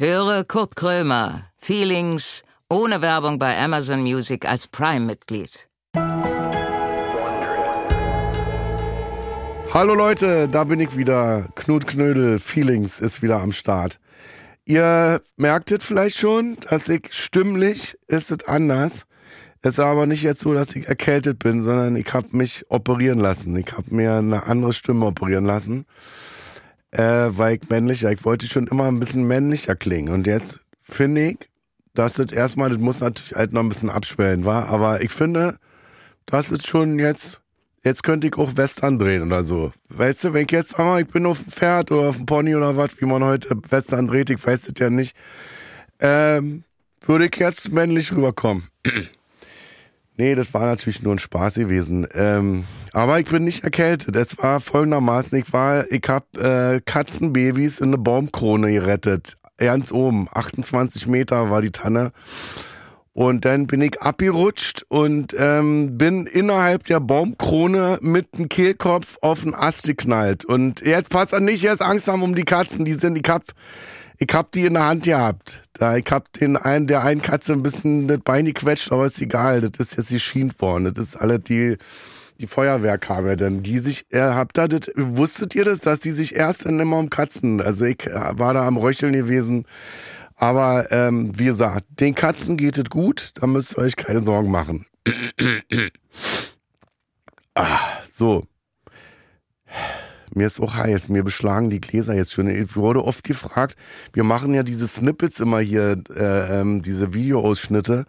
Höre Kurt Krömer, Feelings, ohne Werbung bei Amazon Music als Prime-Mitglied. Hallo Leute, da bin ich wieder. Knut Knödel, Feelings ist wieder am Start. Ihr merktet vielleicht schon, dass ich stimmlich ist es anders. Es ist aber nicht jetzt so, dass ich erkältet bin, sondern ich habe mich operieren lassen. Ich habe mir eine andere Stimme operieren lassen äh, weil ich männlicher, ich wollte schon immer ein bisschen männlicher klingen. Und jetzt finde ich, dass das erstmal, das muss natürlich halt noch ein bisschen abschwellen, war. Aber ich finde, das ist schon jetzt, jetzt könnte ich auch Western drehen oder so. Weißt du, wenn ich jetzt sag ich bin auf dem Pferd oder auf dem Pony oder was, wie man heute Western dreht, ich weiß das ja nicht, ähm, würde ich jetzt männlich rüberkommen. Nee, das war natürlich nur ein Spaß gewesen. Ähm, aber ich bin nicht erkältet. Es war folgendermaßen, ich war, ich hab äh, Katzenbabys in eine Baumkrone gerettet. Ganz oben. 28 Meter war die Tanne. Und dann bin ich abgerutscht und ähm, bin innerhalb der Baumkrone mit dem Kehlkopf auf den Ast geknallt. Und jetzt passt an nicht, jetzt Angst haben um die Katzen. Die sind, ich hab ich hab die in der Hand gehabt. Da, ich hab den einen, der einen Katze ein bisschen das Bein gequetscht, aber ist egal. Das ist jetzt die Schien vorne. Das ist alle die, die Feuerwehr kam ja dann. Die sich, er habt da das, wusstet ihr das, dass die sich erst dann immer um Katzen, also ich äh, war da am Röcheln gewesen. Aber ähm, wie gesagt, den Katzen geht es gut, da müsst ihr euch keine Sorgen machen. ah, so mir ist auch heiß, mir beschlagen die Gläser jetzt schon. Ich wurde oft gefragt, wir machen ja diese Snippets immer hier, äh, ähm, diese Videoausschnitte.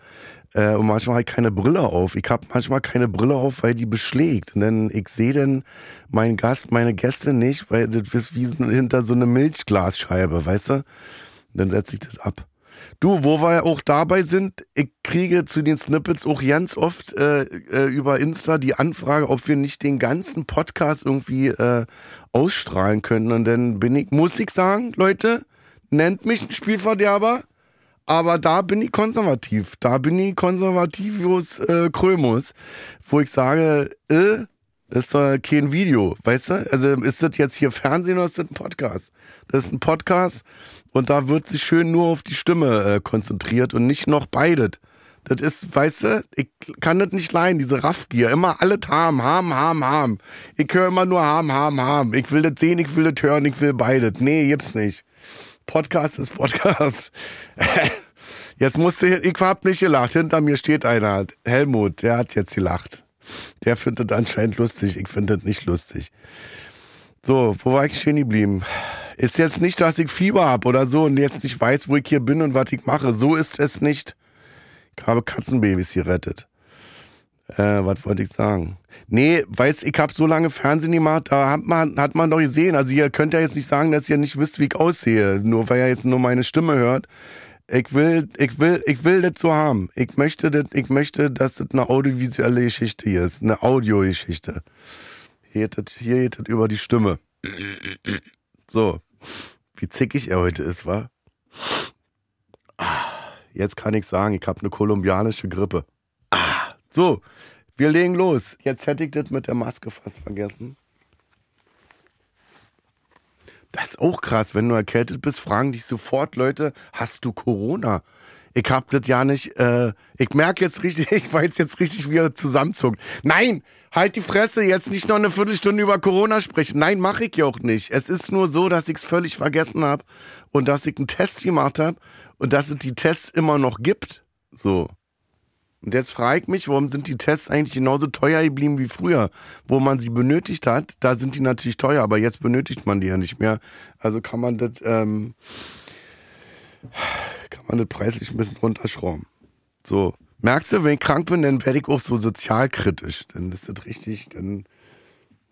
Äh, und manchmal halt keine Brille auf. Ich habe manchmal keine Brille auf, weil die beschlägt. Und dann ich sehe dann meinen Gast, meine Gäste nicht, weil das ist wie hinter so eine Milchglasscheibe, weißt du? Und dann setze ich das ab. Du, wo wir auch dabei sind, ich kriege zu den Snippets auch ganz oft äh, äh, über Insta die Anfrage, ob wir nicht den ganzen Podcast irgendwie äh, ausstrahlen können. Und dann bin ich, muss ich sagen, Leute, nennt mich ein Spielverderber, aber da bin ich konservativ. Da bin ich konservativus äh, Krömus, wo ich sage, äh, das ist doch kein Video, weißt du? Also ist das jetzt hier Fernsehen oder ist das ein Podcast? Das ist ein Podcast und da wird sich schön nur auf die Stimme äh, konzentriert und nicht noch beides. Das ist, weißt du, ich kann das nicht leihen, diese Raffgier. Immer alle haben, haben, haben, haben. Ich höre immer nur haben, haben, haben. Ich will das sehen, ich will das hören, ich will beides. Nee, gibt's nicht. Podcast ist Podcast. Jetzt musste ich hab nicht gelacht. Hinter mir steht einer. Helmut, der hat jetzt gelacht. Der findet anscheinend lustig. Ich finde das nicht lustig. So, wo war ich stehen geblieben? Ist jetzt nicht, dass ich Fieber habe oder so und jetzt nicht weiß, wo ich hier bin und was ich mache. So ist es nicht. Ich habe Katzenbabys gerettet. Äh, was wollte ich sagen? Nee, weiß, ich habe so lange Fernsehen gemacht, da hat man, hat man doch gesehen. Also ihr könnt ja jetzt nicht sagen, dass ihr nicht wisst, wie ich aussehe, nur weil ihr jetzt nur meine Stimme hört. Ich will, ich will, ich will das so haben. Ich möchte, das, ich möchte, dass das eine audiovisuelle Geschichte hier ist, eine Audiogeschichte. Hier geht das, hier geht das über die Stimme. So, wie zickig er heute ist, wa? Ah, jetzt kann ich sagen, ich habe eine kolumbianische Grippe. So, wir legen los. Jetzt hätte ich das mit der Maske fast vergessen. Das ist auch krass, wenn du erkältet bist, fragen dich sofort Leute, hast du Corona? Ich hab das ja nicht, äh, ich merke jetzt richtig, ich weiß jetzt richtig, wie er zusammenzuckt. Nein, halt die Fresse, jetzt nicht noch eine Viertelstunde über Corona sprechen. Nein, mache ich ja auch nicht. Es ist nur so, dass ich es völlig vergessen habe und dass ich einen Test gemacht habe und dass es die Tests immer noch gibt. So. Und jetzt frage ich mich, warum sind die Tests eigentlich genauso teuer geblieben wie früher? Wo man sie benötigt hat, da sind die natürlich teuer, aber jetzt benötigt man die ja nicht mehr. Also kann man das, ähm, kann man das preislich ein bisschen runterschrauben. So. Merkst du, wenn ich krank bin, dann werde ich auch so sozialkritisch. Dann ist das richtig, dann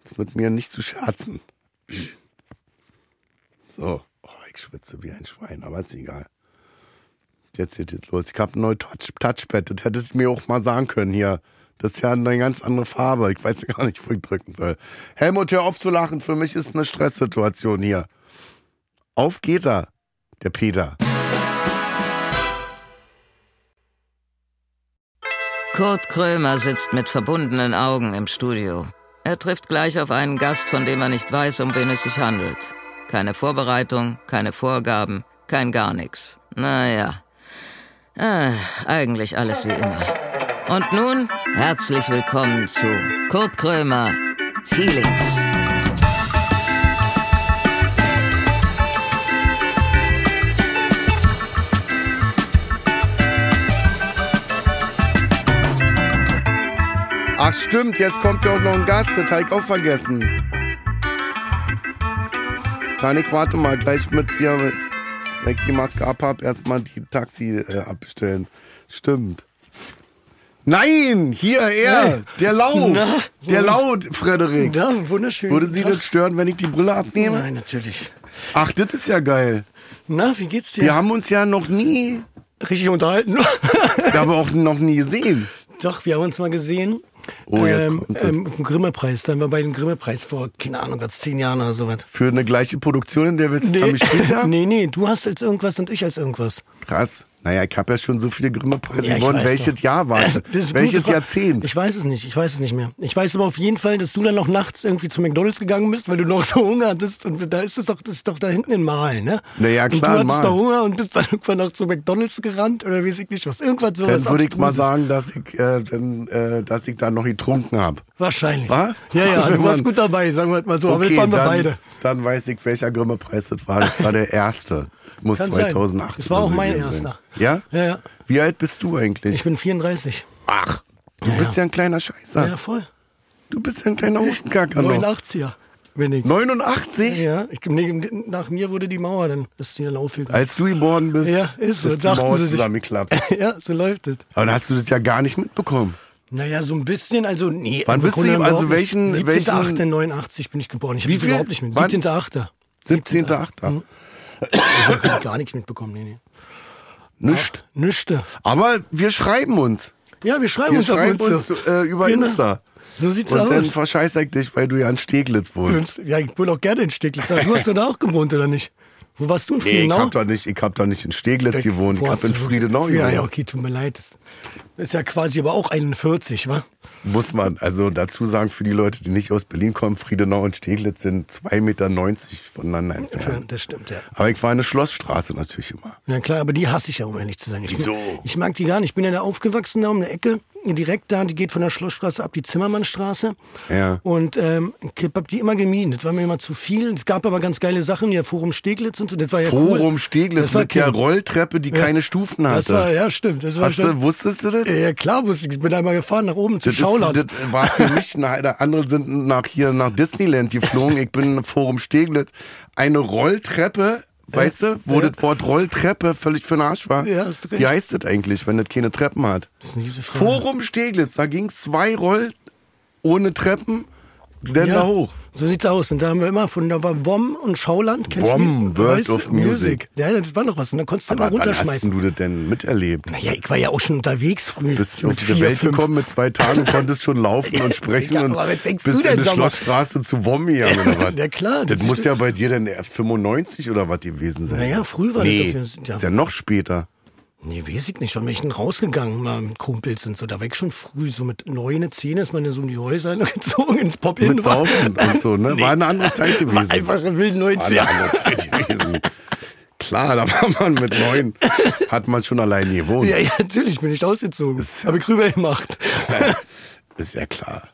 ist mit mir nicht zu scherzen. So. Oh, ich schwitze wie ein Schwein, aber ist egal. Jetzt geht es los. Ich habe ein neues Touch Touchpad. Das hättet ihr mir auch mal sagen können hier. Das ist ja eine ganz andere Farbe. Ich weiß gar nicht, wo ich drücken soll. Helmut, hör auf zu lachen. Für mich ist eine Stresssituation hier. Auf geht er, der Peter. Kurt Krömer sitzt mit verbundenen Augen im Studio. Er trifft gleich auf einen Gast, von dem er nicht weiß, um wen es sich handelt. Keine Vorbereitung, keine Vorgaben, kein gar nix. Naja. Äh, eigentlich alles wie immer. Und nun herzlich willkommen zu Kurt Krömer Feelings. Ach stimmt, jetzt kommt ja auch noch ein Gast, das ich auch vergessen. Kann ich warte mal gleich mit dir, ich die Maske abhab, erstmal die Taxi äh, abbestellen. Stimmt. Nein, hier er, der Lau, Na, der Lau, Frederik. Ja, wunderschön. Würde Sie Tag. das stören, wenn ich die Brille abnehme? Nein, natürlich. Ach, das ist ja geil. Na, wie geht's dir? Wir haben uns ja noch nie, Richtig unterhalten. aber auch noch nie gesehen. Doch, wir haben uns mal gesehen. Oh, jetzt ähm, kommt ähm, auf dem Grimme-Preis. Da haben wir bei dem Grimme-Preis vor, keine Ahnung, was, zehn Jahren oder sowas. Für eine gleiche Produktion, in der wir zusammen gespielt haben? nee, nee, du hast als irgendwas und ich als irgendwas. Krass. Naja, ich habe ja schon so viele Grimme-Preise Ja, gewonnen. Welches doch. Jahr war Das es? Welches. Jahrzehnt? Ich weiß es nicht, ich weiß es nicht mehr. Ich weiß aber auf jeden Fall, dass du dann noch nachts irgendwie zu McDonalds gegangen bist, weil du noch so Hunger hattest. Und da ist es doch, das ist doch da hinten in Mahl, ne? Na ja, klar, Und du hattest da Hunger und bist dann irgendwann noch zu McDonalds gerannt oder weiß ich nicht was. Irgendwas sowas. Dann würde ich mal sagen, dass ich, äh, dann, äh, dass ich da noch getrunken habe. Wahrscheinlich. Wa? Ja, ja, Wenn du warst gut dabei, sagen wir mal so. aber jetzt waren wir dann, beide. dann weiß ich, welcher Grimme-Preis das war. Das war der erste. Muss Kann sein. 2008 Das war auch so mein sein. erster. Ja? Ja, ja. Wie alt bist du eigentlich? Ich bin 34. Ach, du bist ja ein kleiner Scheißer. Ja, voll. Du bist ja ein kleiner Hosenkacker noch. 89er bin ich. 89? Ja, ich, nee, nach mir wurde die Mauer, dann ist die dann aufgegangen. Als du geboren bist, Ja, ist so. ist die Mauer sich. zusammengeklappt. ja, so läuft es. Aber dann hast du das ja gar nicht mitbekommen. Naja, so ein bisschen, also nee. Wann bist du also welchen- welchen- 17.8.89 bin ich geboren. Ich Wie habe überhaupt nicht mit. Wann? 17.8. 17.8. Ich habe gar nichts mitbekommen. Nee, nee. Nicht. Nüchte. Aber wir schreiben uns. Ja, wir schreiben Wir uns auf schreiben uns. uns äh, über Genau. Insta. So sieht's Und dann aus. verscheiß ich dich, weil du ja in Steglitz wohnst. Ja, ich wohne auch gerne in Steglitz. Du hast doch da auch gewohnt, oder nicht? Wo warst du in Nee, ich Friedenau? hab doch nicht, ich hab doch nicht in Steglitz gewohnt, ich hab in Friedenau Ja, ja, gewohnt. okay, tut mir leid. Das ist ja quasi aber auch 41, wa? Muss man also dazu sagen, für die Leute, die nicht aus Berlin kommen, Friedenau und Steglitz sind 2,90 Meter voneinander Ja, entfernt. das stimmt, ja. Aber ich war in der Schlossstraße natürlich immer. Ja klar, aber die hasse ich ja, um ehrlich zu sein. Ich, Wieso? Ich mag die gar nicht. Ich bin ja da aufgewachsen, da um eine Ecke, direkt da, die geht von der Schlossstraße ab, die Zimmermannstraße. Ja. Und ähm, ich hab die immer gemieden. Das war mir immer zu viel. Es gab aber ganz geile Sachen, ja, Forum Steglitz und so. Das war ja cool. Forum Steglitz Das war mit der King. Rolltreppe, die keine Stufen Das war, hatte. ja, stimmt. Das war Hast du, wusstest du das? ja, klar, wusste ich. Ich bin da mal gefahren nach oben zu ist, Schauland. das war für mich, der andere sind nach hier nach Disneyland geflogen. Ich bin in Forum Steglitz. Eine Rolltreppe, weißt du, wo Ja. das Wort Rolltreppe völlig für den Arsch war. Ja, hast recht. Wie heißt das eigentlich, wenn das keine Treppen hat? Das ist Frage. Forum Steglitz, da ging zwei Roll ohne Treppen, dann da hoch. So sieht's aus. Und da haben wir immer von, da war WOM und Schauland. Kennst WOM, du die? Word Weißt of Music. Ja, das war noch was. Und da konntest du Aber immer wann hast runterschmeißen. denn du das denn miterlebt? Naja, ich war ja auch schon unterwegs früh. Bist du mit auf die Welt fünf. gekommen mit zwei Tagen und konntest schon laufen und sprechen Ja, und bist denn, in mal? Schlossstraße zu WOM gegangen oder was? Ja, klar, Das, das muss ja bei dir dann eher 95 oder was gewesen sein. Naja, früh war das nee, dafür, ja. Ist ja noch später. Nee, weiß ich nicht. Wann bin ich denn rausgegangen mal mit Kumpels und so? Da war ich schon früh, so mit neun, zehn ist man ja so um die Häuser gezogen, ins pop Mit Saufen und so, ne? War eine andere Zeit gewesen. War einfach ein wilden War 90 eine andere Zeit gewesen. Klar, da war man mit neun, hat man schon allein gewohnt. Ja, ja, natürlich bin ich ausgezogen. Habe ich rüber gemacht. Ist ja klar.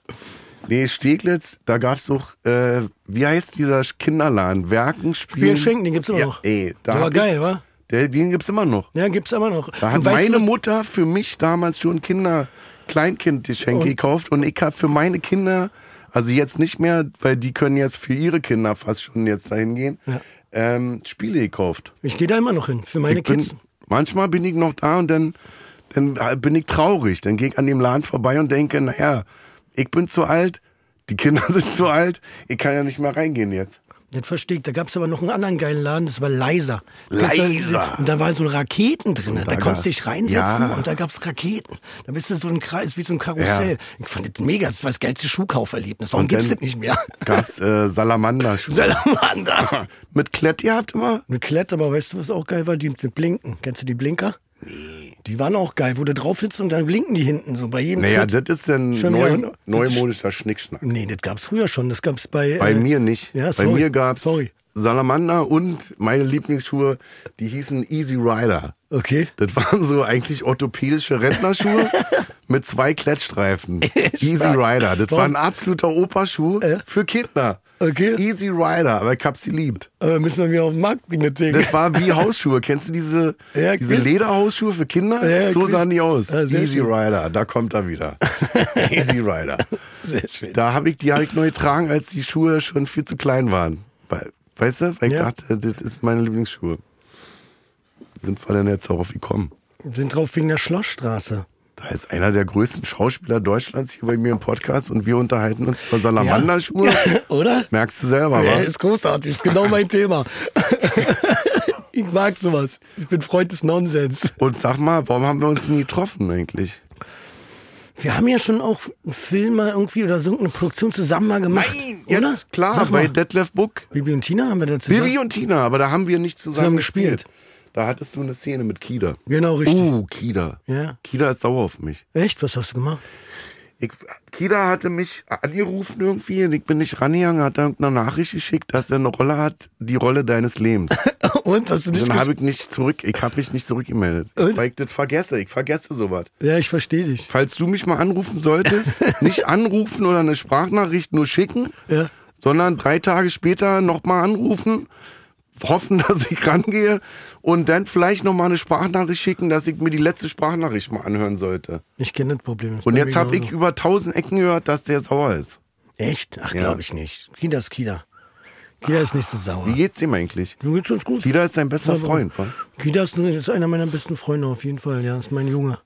Nee, Steglitz, da gab's doch, äh, wie heißt dieser Kinderladen? Werken, Spielen. Spielen, Schenken, den gibt's immer ja, noch. Ey, da Der war geil, wa? Den gibt's immer noch. Ja, gibt's immer noch. Da hat meine du, Mutter für mich damals schon Kinder, Kleinkindgeschenke gekauft und ich habe für meine Kinder, also jetzt nicht mehr, weil die können jetzt für ihre Kinder fast schon jetzt dahin gehen, Ja. ähm, Spiele gekauft. Ich gehe da immer noch hin, für meine ich bin, Kids. Manchmal bin ich noch da und dann, dann bin ich traurig. Dann gehe ich an dem Laden vorbei und denke, naja, ich bin zu alt, die Kinder sind zu alt, ich kann ja nicht mehr reingehen jetzt. Das verstehe ich. Da gab es aber noch einen anderen geilen Laden, das war Leiser. Leiser. Und da war so ein Raketen drin. Da, da konntest gab- du dich reinsetzen Ja. und da gab es Raketen. Da bist du so ein Kreis, wie so ein Karussell. Ja. Ich fand das mega, das war das geilste Schuhkauferlebnis. Warum gibt's dann das nicht mehr? Gab's äh, salamander -Schuhe. Salamander. Mit Klett ihr habt immer? Mit Klett, aber weißt du, was auch geil war? Die mit Blinken. Kennst du die Blinker? Nee. Die waren auch geil, wo du drauf sitzt und dann blinken die hinten so bei jedem Naja, Tritt. das ist ein neu, neumodischer Schnickschnack. Nee, das gab's früher schon. Das gab's bei. Bei äh, mir nicht. Ja, Bei sorry. mir gab's Sorry. Salamander und meine Lieblingsschuhe, die hießen Easy Rider. Okay. Das waren so eigentlich orthopädische Rentnerschuhe mit zwei Klettstreifen. Easy. Rider. Das war ein absoluter Operschuh für Kinder. Okay. Easy Rider, aber ich hab sie liebt. Aber müssen wir wieder auf den Markt bringen, das Ding. Das war wie Hausschuhe. Kennst du diese, Ja, diese Lederhausschuhe für Kinder? Ja, so sahen die aus. Sehr Easy schön. Rider, da kommt er wieder. Easy Rider. Sehr schön. Da habe ich die ich neu getragen, als die Schuhe schon viel zu klein waren. Weil, weißt du, weil ich Ja. dachte, das ist meine Lieblingsschuhe. Sind wir denn jetzt darauf gekommen? Sind drauf wegen der Schlossstraße. Da ist einer der größten Schauspieler Deutschlands hier bei mir im Podcast und wir unterhalten uns über Salamanderschuhe. Oder? Merkst du selber, Ja, wa? ist großartig, ist genau mein Thema. ich mag sowas. Ich bin Freund des Nonsens. Und sag mal, warum haben wir uns nie getroffen eigentlich? Wir haben ja schon auch einen Film mal irgendwie oder so eine Produktion zusammen mal gemacht. oder? jetzt klar, bei Detlef Book. Bibi und Tina haben wir da zusammen. Bibi und Tina, aber da haben wir nicht zusammen, Zusammen gespielt. gespielt. Da hattest du eine Szene mit Kida. Genau, richtig. Uh, Kida. Ja. Kida ist sauer auf mich. Echt? Was hast du gemacht? Ich, Kida hatte mich angerufen irgendwie und ich bin nicht rangegangen, hat dann eine Nachricht geschickt, dass er eine Rolle hat, die Rolle deines Lebens. Und hast du Und nicht dann gesch- habe ich nicht zurück, ich habe mich nicht zurückgemeldet. Und? Weil ich das vergesse, ich vergesse sowas. Ja, ich verstehe dich. Falls du mich mal anrufen solltest, nicht anrufen oder eine Sprachnachricht nur schicken, Ja. sondern drei Tage später nochmal anrufen, hoffen, dass ich rangehe und dann vielleicht nochmal eine Sprachnachricht schicken, dass ich mir die letzte Sprachnachricht mal anhören sollte. Ich kenne das Problem. Ist Und jetzt habe ich über tausend Ecken gehört, dass der sauer ist. Echt? Ach, Ja. glaube ich nicht. Kida ist Kida. Kida ist nicht so sauer. Wie geht's ihm eigentlich? Mir geht's uns gut. Kida ist dein bester Freund, wa? Kida ist, ist einer meiner besten Freunde auf jeden Fall. Ja, ist mein Junge.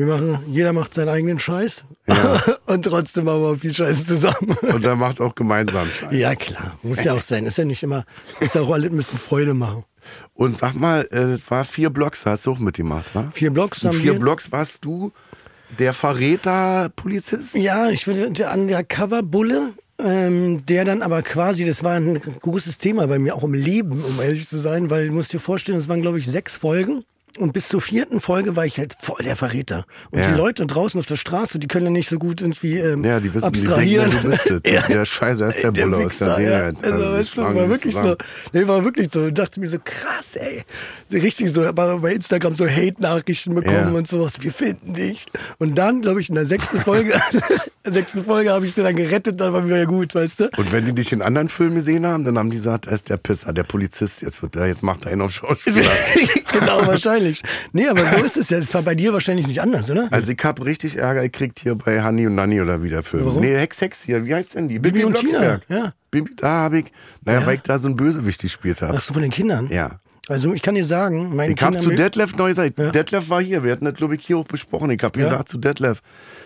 Wir machen, jeder macht seinen eigenen Scheiß. Und trotzdem machen wir viel Scheiß zusammen. Und er macht auch gemeinsam Scheiß. Ja, klar. Muss ja auch sein. Ist ja nicht immer, ist ja auch alles ein bisschen Freude machen. Und sag mal, äh, das war vier Blocks, hast du auch mitgemacht, wa? Vier Blocks haben vier wir. Blocks warst du der Verräter-Polizist? Ja, ich würde der Undercover-Bulle, ähm, der dann aber quasi, das war ein großes Thema bei mir, auch im Leben, um ehrlich zu sein, weil du musst dir vorstellen, es waren, glaube ich, sechs Folgen. Und bis zur vierten Folge war ich halt voll der Verräter. Und Ja. die Leute draußen auf der Straße, die können ja nicht so gut irgendwie ähm, Ja, die wissen, abstrahieren. die denken, du bist. Der Scheiße, das ist der Der Bulle aus der Wichser, ja. Also, Also, weißt du, war wirklich so, nee, war wirklich so. Ich dachte mir so, krass, ey. Richtig so, aber bei Instagram so Hate-Nachrichten bekommen Ja. und sowas. Wir finden dich. Und dann, glaube ich, in der sechsten Folge, der sechsten Folge habe ich sie dann gerettet, dann war wieder gut, weißt du? Und wenn die dich in anderen Filmen gesehen haben, dann haben die gesagt, er ist der Pisser, der Polizist, jetzt wird der, jetzt macht er einen auf Schauspieler. genau, wahrscheinlich. Nee, aber so ist es ja. Das war bei dir wahrscheinlich nicht anders, oder? Also ich hab richtig Ärger gekriegt hier bei Honey und Nanny oder wie der Film. Warum? Nee, Hex Hex hier, wie heißt denn die? Bibi und Tina, Blocksberg. ja. Bibi, da habe ich, naja, Ja. weil ich da so ein Bösewicht gespielt habe. Ach so, von den Kindern? Ja. Also ich kann dir sagen, meine Ich Kinder... zu Detlef neu gesagt, Ja. Detlef war hier, wir hatten das glaube ich hier auch besprochen. Ich hab Ja. gesagt zu Detlef,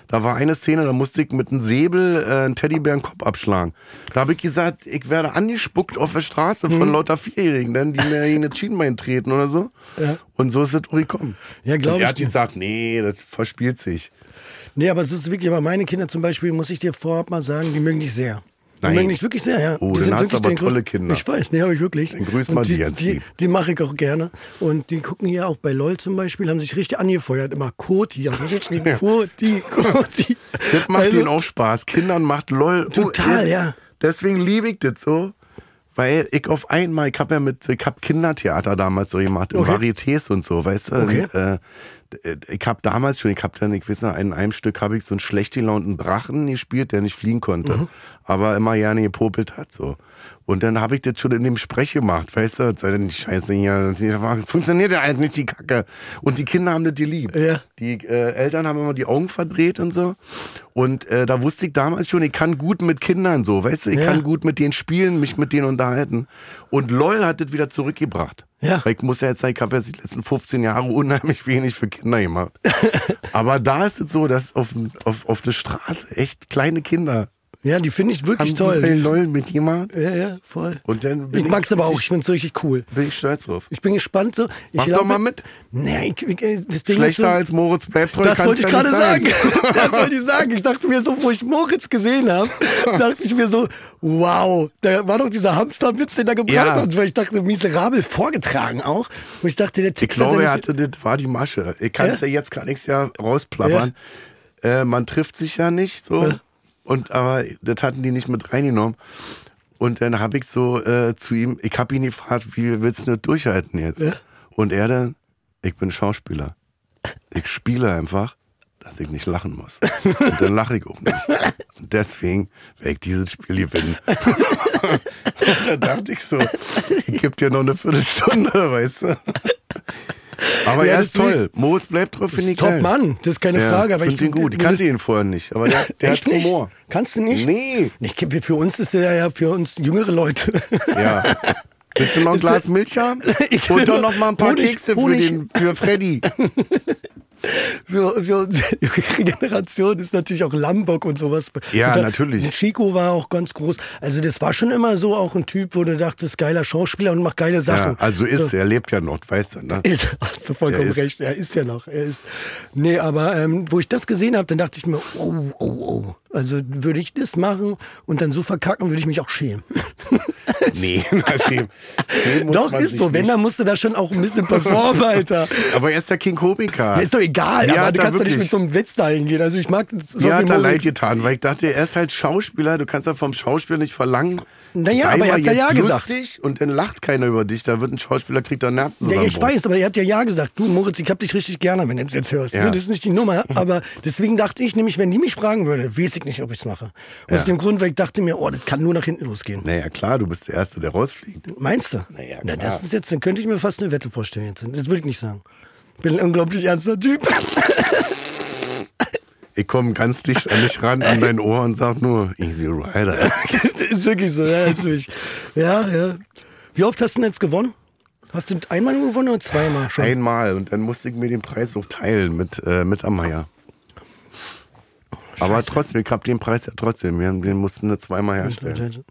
da war eine Szene, da musste ich mit einem Säbel äh, einen Teddybären Kopf abschlagen. Da habe ich gesagt, ich werde angespuckt auf der Straße von lauter Vierjährigen, denn die mir in das Schienbein treten oder so. Ja. Und so ist es gekommen. Ja, glaub Und Er ich hat dir. gesagt, nee, das verspielt sich. Nee, aber so ist es wirklich, aber meine Kinder zum Beispiel, muss ich dir vorab mal sagen, die mögen dich sehr. Die Nein. mögen dich wirklich sehr, ja. Oh, die dann hast du wirklich aber tolle Kinder. Ich weiß, nee, habe ich wirklich. Dann grüß Und mal die die, ganz die, die mache ich auch gerne. Und die gucken hier auch bei LOL zum Beispiel, haben sich richtig angefeuert. Immer Koti, haben sich geschrieben, Koti, Koti. Das macht Also, denen auch Spaß. Kindern macht LOL. Total, Oh, ja. Deswegen liebe ich das so. Weil ich auf einmal, ich habe ja mit, ich habe Kindertheater damals so gemacht, in Okay. Varietés und so, weißt du? Okay. Äh, ich habe damals schon, ich habe dann, ich weiß noch, in einem Stück habe ich so einen schlecht gelaunten Drachen gespielt, der nicht fliegen konnte, Mhm. Aber immer gerne gepopelt hat, so. Und dann habe ich das schon in dem Sprech gemacht, weißt du? Sei denn die Scheiße hier, funktioniert ja halt nicht, die Kacke. Und die Kinder haben das geliebt. Ja. Die äh, Eltern haben immer die Augen verdreht und so. Und äh, da wusste ich damals schon, ich kann gut mit Kindern so, weißt du, ich Ja. kann gut mit denen spielen, mich mit denen unterhalten. Und LOL hat das wieder zurückgebracht. Ja. Weil ich muss ja jetzt sagen, ich habe jetzt die letzten 15 Jahre unheimlich wenig für Kinder gemacht. Aber da ist es so, dass auf, auf, auf der Straße echt kleine Kinder Ja, die finde ich wirklich haben toll. sie LOL mit jemand. Ja, ja, voll. Und dann Ich mag's aber auch, ich richtig- find's richtig cool. Bin ich stolz drauf. Ich bin gespannt so. Ich Mach doch glaube- mal mit. Nee, ich, ich, das Ding ist Schlechter so, als Moritz bleibt treu. Das wollte ich ja gerade sagen. Das wollte ich sagen. Ich dachte mir so, wo ich Moritz gesehen habe, dachte ich mir so, wow, da war doch dieser Hamsterwitz, den er gebracht Ja. hat. Weil ich dachte, miserabel vorgetragen auch. Wo ich dachte, der Ich Text glaube, er hat hatte, das war die Masche. Ich kann es ja? jetzt kann ich's ja rausplappern. Äh, man trifft sich ja nicht so. Und aber das hatten die nicht mit reingenommen. Und dann habe ich so äh, zu ihm, ich habe ihn gefragt, wie willst du das durchhalten jetzt? Ja. Und er dann, ich bin Schauspieler. Ich spiele einfach, dass ich nicht lachen muss. Und dann lache ich auch nicht. Und deswegen werde ich dieses Spiel gewinnen. Und dann dachte ich so, ich gebe dir noch eine Viertelstunde, weißt du. Aber Ja, er ist toll. Moritz bleibt drauf, finde ich Top geil. Mann, das ist keine Ja, Frage. Aber ich ihn gut. Ich kannte ihn vorher nicht, aber der, der hat nicht? Humor. Kannst du nicht? Nee. Ich, für uns ist er ja für uns jüngere Leute. Ja. Willst du noch ein Glas Milch haben? Ich Und will doch noch- noch mal ein paar Honig- Kekse für, Honig- den, für Freddy. für, für unsere Generation ist natürlich auch Lambok und sowas. Ja, und da- natürlich. Chico war auch ganz groß. Also das war schon immer so auch ein Typ, wo du dachtest, geiler Schauspieler und macht geile Sachen. Ja, also ist, So. er lebt ja noch, weißt du, ne? Ist, hast du vollkommen Er ist- recht. Er ist ja noch. Er ist. Nee, aber ähm, wo ich das gesehen habe, dann dachte ich mir, oh, oh, oh. Also würde ich das machen und dann so verkacken, würde ich mich auch schämen. Nee, na, schäm. Schämen Doch, ist so. Wenn, dann musst du da schon auch ein bisschen performen, Alter. Aber er ist ja King Komiker. Ja, ist doch egal, Ja, aber du kannst doch nicht mit so einem Witz da hingehen. Also ich mag so Mir hat er leid getan, weil ich dachte, er ist halt Schauspieler, du kannst ja vom Schauspieler nicht verlangen. Naja, aber er hat ja ja gesagt. und dann lacht keiner über dich, da wird ein Schauspieler, kriegt er Ja, Nervenzusammenbruch. ich weiß, aber er hat ja ja gesagt. Du, Moritz, ich hab dich richtig gerne, wenn du es jetzt hörst. Ja. Ne? Das ist nicht die Nummer. Aber deswegen dachte ich nämlich, wenn die mich fragen würde, weiß ich nicht, ob ich es mache. Aus Ja. dem Grund, weil ich dachte mir, oh, das kann nur nach hinten losgehen. Naja, klar, du bist der Erste, der rausfliegt. Meinst du? Naja, Na, klar. das ist jetzt, dann könnte ich mir fast eine Wette vorstellen jetzt. Das würde ich nicht sagen. Ich bin ein unglaublich ernster Typ. Ich komme ganz dicht an dich ran, an dein Ohr und sag nur, Easy Rider. das ist wirklich so, ja, jetzt wirklich. Ja, ja. Wie oft hast du denn jetzt gewonnen? Hast du einmal gewonnen oder zweimal schon? Einmal und dann musste ich mir den Preis auch teilen mit, äh, mit Amaya. Aber trotzdem, ich hab den Preis ja trotzdem. Wir Den mussten wir zweimal herstellen.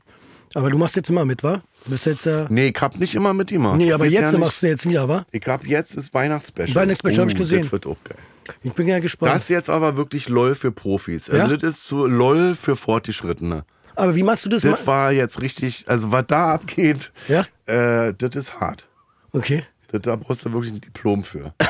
Aber du machst jetzt immer mit, wa? Bist jetzt ja. Nee, ich hab nicht immer mit ihm gemacht. Nee, aber Ich jetzt ja machst du jetzt wieder, wa? Ich hab jetzt das Weihnachtsspecial. Weihnachtsspecial hab ich Oh, gesehen. Das wird auch geil. Ich bin ja gespannt. Das ist jetzt aber wirklich LOL für Profis. Also Ja? das ist so LOL für Fortgeschrittene. aber wie machst du das? Das war jetzt richtig, also was da abgeht, Ja? äh, das ist hart. Okay. Das, da brauchst du wirklich ein Diplom für.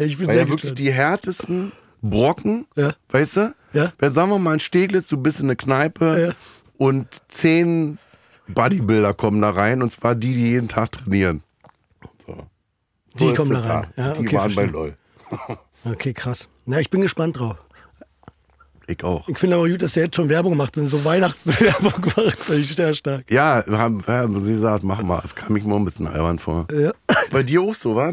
Ich bin Weil sehr ja wirklich die härtesten Brocken, Ja. weißt du? Ja. Weil sagen wir mal ein Steglitz, du bist in eine Kneipe Ja. und zehn Bodybuilder kommen da rein und zwar die, die jeden Tag trainieren. So. Die So kommen da rein. Ja, die okay, waren bei verstehe. LOL. Okay, krass. Na, ich bin gespannt drauf. Ich auch. Ich finde aber gut, dass er jetzt schon Werbung macht und so Weihnachtswerbung macht. Finde ich sehr stark. Ja, haben, haben sie gesagt, mach mal. Kam ich mir ein bisschen albern vor. Ja. Bei dir auch so, wa?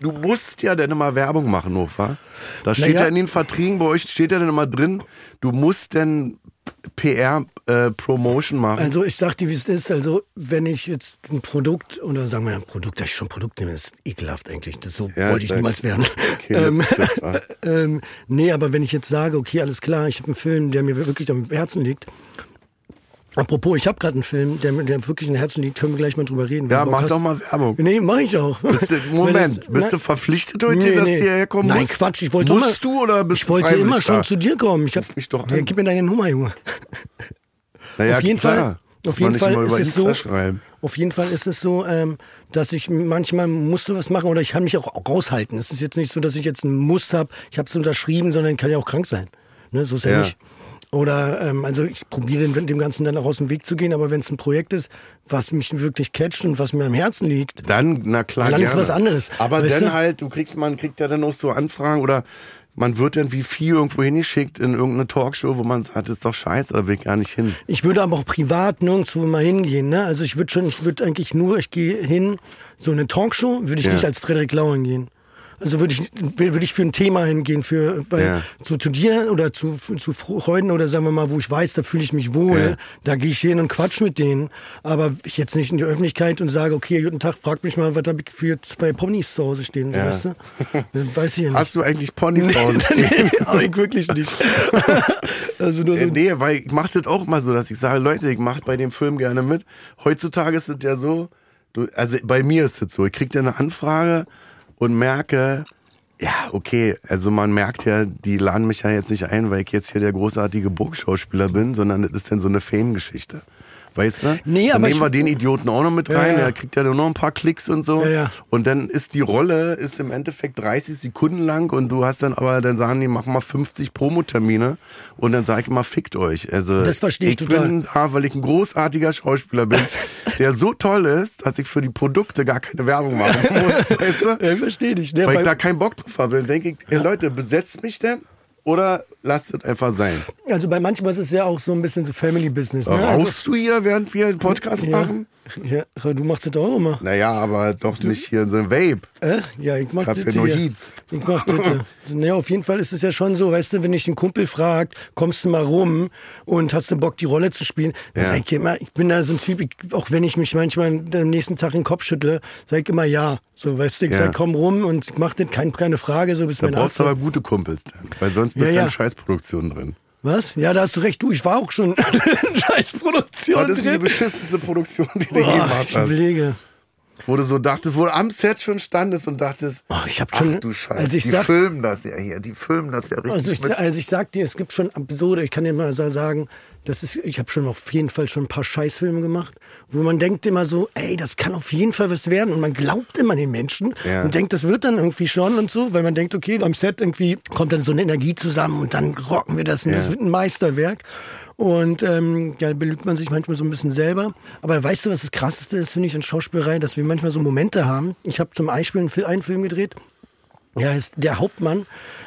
Du musst ja dann immer Werbung machen, Hofer. Da steht Naja. ja in den Verträgen, bei euch steht ja dann immer drin, du musst dann PR-Promotion machen. Also ich dir, wie es ist. Also wenn ich jetzt ein Produkt oder sagen wir ein Produkt, das ich schon Produkt nehme, ist ekelhaft eigentlich. Das so Ja, wollte ich niemals werden. Okay, ähm, ähm, nee, aber wenn ich jetzt sage, okay, alles klar, ich habe einen Film, der mir wirklich am Herzen liegt. Apropos, ich habe gerade einen Film, der der wirklich am Herzen liegt, können wir gleich mal drüber reden. ja, mach hast. doch mal Werbung. Nee, mach ich auch. Bist du, Moment, es- bist na- du verpflichtet heute, Nee, dass nee. du hierher kommen Nein, musst? Quatsch, ich wollte Musst immer, du oder bist ich wollte immer schon da? zu dir kommen. Ich hab, mich doch Ja, an. gib mir deine Nummer, Junge. Naja, auf jeden klar. Fall, auf jeden Fall immer ist über es Insta so. schreiben. Auf jeden Fall ist es so, dass ich manchmal musste was machen oder ich kann mich auch raushalten. Es ist jetzt nicht so, dass ich jetzt einen Muss habe, ich habe es unterschrieben, sondern kann ja auch krank sein. Ne, so ist ja, Ja. nicht. Oder ähm, also ich probiere dem, dem Ganzen dann auch aus dem Weg zu gehen, aber wenn es ein Projekt ist, was mich wirklich catcht und was mir am Herzen liegt, Dann, na klar, Dann ist gerne. was anderes. Aber Weißt dann du? halt, du kriegst, man kriegt ja dann auch so Anfragen oder man wird dann wie viel irgendwo hingeschickt in irgendeine Talkshow, wo man sagt, das ist doch scheiße, da will ich gar nicht hin. Ich würde aber auch privat nirgendwo mal hingehen. Ne? Also ich würde schon, ich würde eigentlich nur, ich gehe hin, so eine Talkshow würde ich Ja. nicht als Frederik Lau hingehen. Also würde ich, würde ich für ein Thema hingehen, für, weil Ja. zu, zu dir oder zu, zu Freunden oder sagen wir mal, wo ich weiß, da fühle ich mich wohl, Ja. da gehe ich hin und quatsch mit denen. Aber ich jetzt nicht in die Öffentlichkeit und sage, okay, guten Tag, frag mich mal, was habe ich für zwei Ponys zu Hause stehen, Ja. weißt du? Weiß ich ja nicht. Hast du eigentlich Ponys zu Hause stehen? nee, ich wirklich nicht. also nur so nee, weil ich mache das auch mal so, dass ich sage, Leute, ich mache bei dem Film gerne mit. Heutzutage ist es ja so, du, also bei mir ist es so, ich krieg dann eine Anfrage und merke, ja, okay, also man merkt ja, die laden mich ja jetzt nicht ein, weil ich jetzt hier der großartige Burgschauspieler bin, sondern das ist dann so eine Fame-Geschichte. Weißt du? Nee, dann aber nehmen wir den Idioten auch noch mit Ja, rein, ja. der kriegt ja nur noch ein paar Klicks und so. Ja, ja. Und dann ist die Rolle ist im Endeffekt 30 Sekunden lang und du hast dann aber, dann sagen die, mach mal 50 Promotermine und dann sag ich mal, fickt euch. Also Das verstehe ich ich total. bin da, weil ich ein großartiger Schauspieler bin, der so toll ist, dass ich für die Produkte gar keine Werbung machen muss, weißt du? Ja, ich verstehe dich. Ne? Weil ich da keinen Bock drauf habe. Dann denke ich, ey, Leute, besetzt mich denn oder lasst es einfach sein? also bei manchmal ist es ja auch so ein bisschen so Family Business. Ne? Rauchst du hier, während wir einen Podcast also, ja, machen? ja, du machst das auch immer. Naja, aber doch nicht hier in so einem Vape. Äh? Ja, ich mach Ich das ja nur hier. Heats. Ich mach das. naja, auf jeden Fall ist es ja schon so, weißt du, wenn dich ein Kumpel fragt, kommst du mal rum und hast du Bock, die Rolle zu spielen, dann Ja. sag ich immer, ich bin da so ein Typ, ich, auch wenn ich mich manchmal am nächsten Tag den Kopf schüttle, sag ich immer ja. So, weißt du, ich Ja. sag, komm rum und ich mach das, kein, keine Frage, so bis Da mein brauchst Arzt aber gute Kumpels dann, weil sonst bist Ja, du ja. in Scheißproduktionen drin. Was? Ja, da hast du recht. Du, ich war auch schon in Scheißproduktion Das ist die drin. beschissenste Produktion, die du je gemacht ich hast. überlege. Wo du so dachtest, wo du am Set schon standest und dachtest, Oh, ich hab schon- ach du Scheiße, also ich die sag- filmen das ja hier, die filmen das ja richtig Also ich, also ich sag dir, es gibt schon absurde, ich kann dir mal so sagen, das ist, ich habe schon auf jeden Fall schon ein paar Scheißfilme gemacht, wo man denkt immer so, ey, das kann auf jeden Fall was werden und man glaubt immer den Menschen Ja. und denkt, das wird dann irgendwie schon und so, weil man denkt, okay, am Set irgendwie kommt dann so eine Energie zusammen und dann rocken wir das und das Ja. wird ein Meisterwerk. Und ähm, ja, belügt man sich manchmal so ein bisschen selber. Aber weißt du, was das Krasseste ist, finde ich, in Schauspielerei, dass wir manchmal so Momente haben. Ich habe zum Beispiel einen Film gedreht, ja, ist der Hauptmann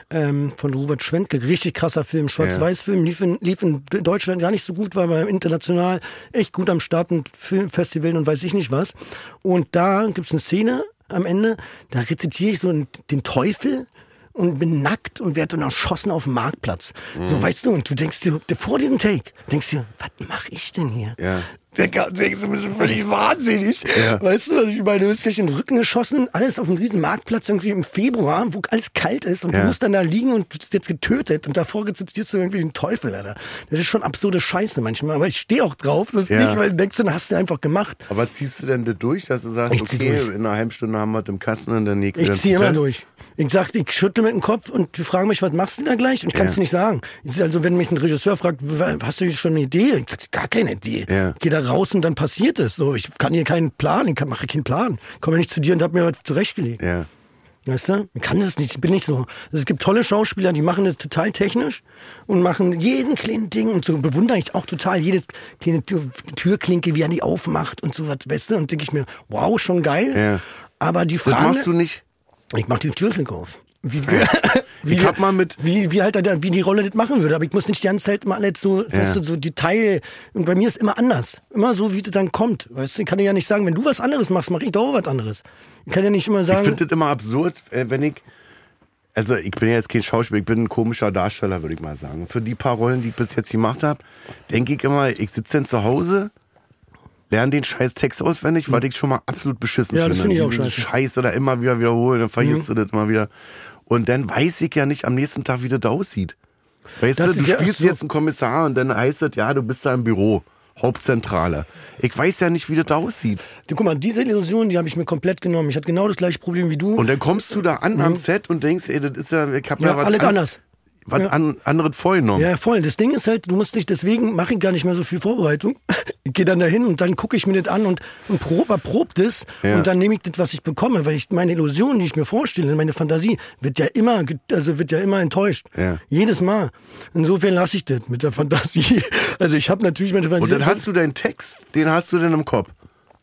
ähm, von Robert Schwentke. Richtig krasser Film, Schwarz-Weiß-Film. Lief in, lief in Deutschland gar nicht so gut, war aber international echt gut am Start und Filmfestivalen und weiß ich nicht was. Und da gibt's eine Szene am Ende, da rezitiere ich so den Teufel und bin nackt und werde dann erschossen auf dem Marktplatz. So, weißt du, und du denkst dir, vor diesem Take, denkst dir, was mache ich denn hier? Ja. Der Gott, denkst du, bist völlig wahnsinnig. Ja. Weißt du, ich meine, du bist gleich in den Rücken geschossen, alles auf einem riesen Marktplatz irgendwie im Februar, wo alles kalt ist und Ja. du musst dann da liegen und bist jetzt getötet und davor rezitierst du irgendwie den Teufel, Alter. Das ist schon absurde Scheiße manchmal, aber ich stehe auch drauf, das ist Ja. nicht, weil du denkst, dann hast du einfach gemacht. Aber ziehst du denn das durch, dass du sagst, okay, durch. in einer halben Stunde haben wir das im Kasten und dann leg Ich ziehe immer durch. Ich sag, ich schüttle mit dem Kopf und die fragen mich, was machst du da gleich? Und ich kann es nicht sagen. Also wenn mich ein Regisseur fragt, hast du schon eine Idee? Ich sag, gar keine Idee. Ja. Ich Geh da raus und dann passiert es. So, ich kann hier keinen Plan, ich mache keinen Plan. Komme nicht zu dir und hab mir was zurechtgelegt. Ja. Weißt du? Ich kann das nicht, ich bin nicht so. Also es gibt tolle Schauspieler, die machen das total technisch und machen jeden kleinen Ding und so bewundere ich auch total jede kleine Tür, Türklinke, wie er die aufmacht und so was, weißt du? Und denke ich mir, wow, schon geil. Ja. Aber die Das Frage. machst du nicht. Ich mach die Türklinke auf. Wie, wie, Ich hab mal mit- wie, wie halt wie die Rolle das machen würde. Aber ich muss nicht die ganze Zeit immer alles so, weißt du, so Detail. Und bei mir ist immer anders. Immer so, wie das dann kommt. Weißt du, ich kann dir ja nicht sagen, wenn du was anderes machst, mach ich doch auch was anderes. Ich kann ja nicht immer Ich sagen. finde das immer absurd, äh, wenn ich. Also, ich bin ja jetzt kein Schauspieler, ich bin ein komischer Darsteller, würde ich mal sagen. Für die paar Rollen, die ich bis jetzt gemacht habe, denke ich immer, ich sitze dann zu Hause, lerne den scheiß Text auswendig, weil ich schon mal absolut beschissen Ja, das finde. finde ich auch Diese scheiße. Mhm. Scheiße da immer wieder wiederholen, dann vergisst du das immer wieder. Und dann weiß ich ja nicht am nächsten Tag, wie das da aussieht. Weißt Das du, du ja spielst so- jetzt einen Kommissar und dann heißt es, ja, du bist da im Büro. Hauptzentrale. Ich weiß ja nicht, wie das da aussieht. Du, guck mal, diese Illusion, die habe ich mir komplett genommen. Ich hatte genau das gleiche Problem wie du. Und dann kommst du da an am Set und denkst, ey, das ist ja, ich hab Mhm. Ja, ja, was alles an- anders. Was Ja. an, anderes vorgenommen. Ja, voll. Das Ding ist halt, du musst dich, deswegen mache ich gar nicht mehr so viel Vorbereitung. Ich gehe dann dahin und dann gucke ich mir das an und, und prob, erprob das Ja. und dann nehme ich das, was ich bekomme, weil ich meine Illusion, die ich mir vorstelle, meine Fantasie, wird ja immer, also wird ja immer enttäuscht. Ja. Jedes Mal. Insofern lasse ich das mit der Fantasie. Also ich habe natürlich meine Fantasie. Und dann hast du deinen Text, den hast du dann im Kopf.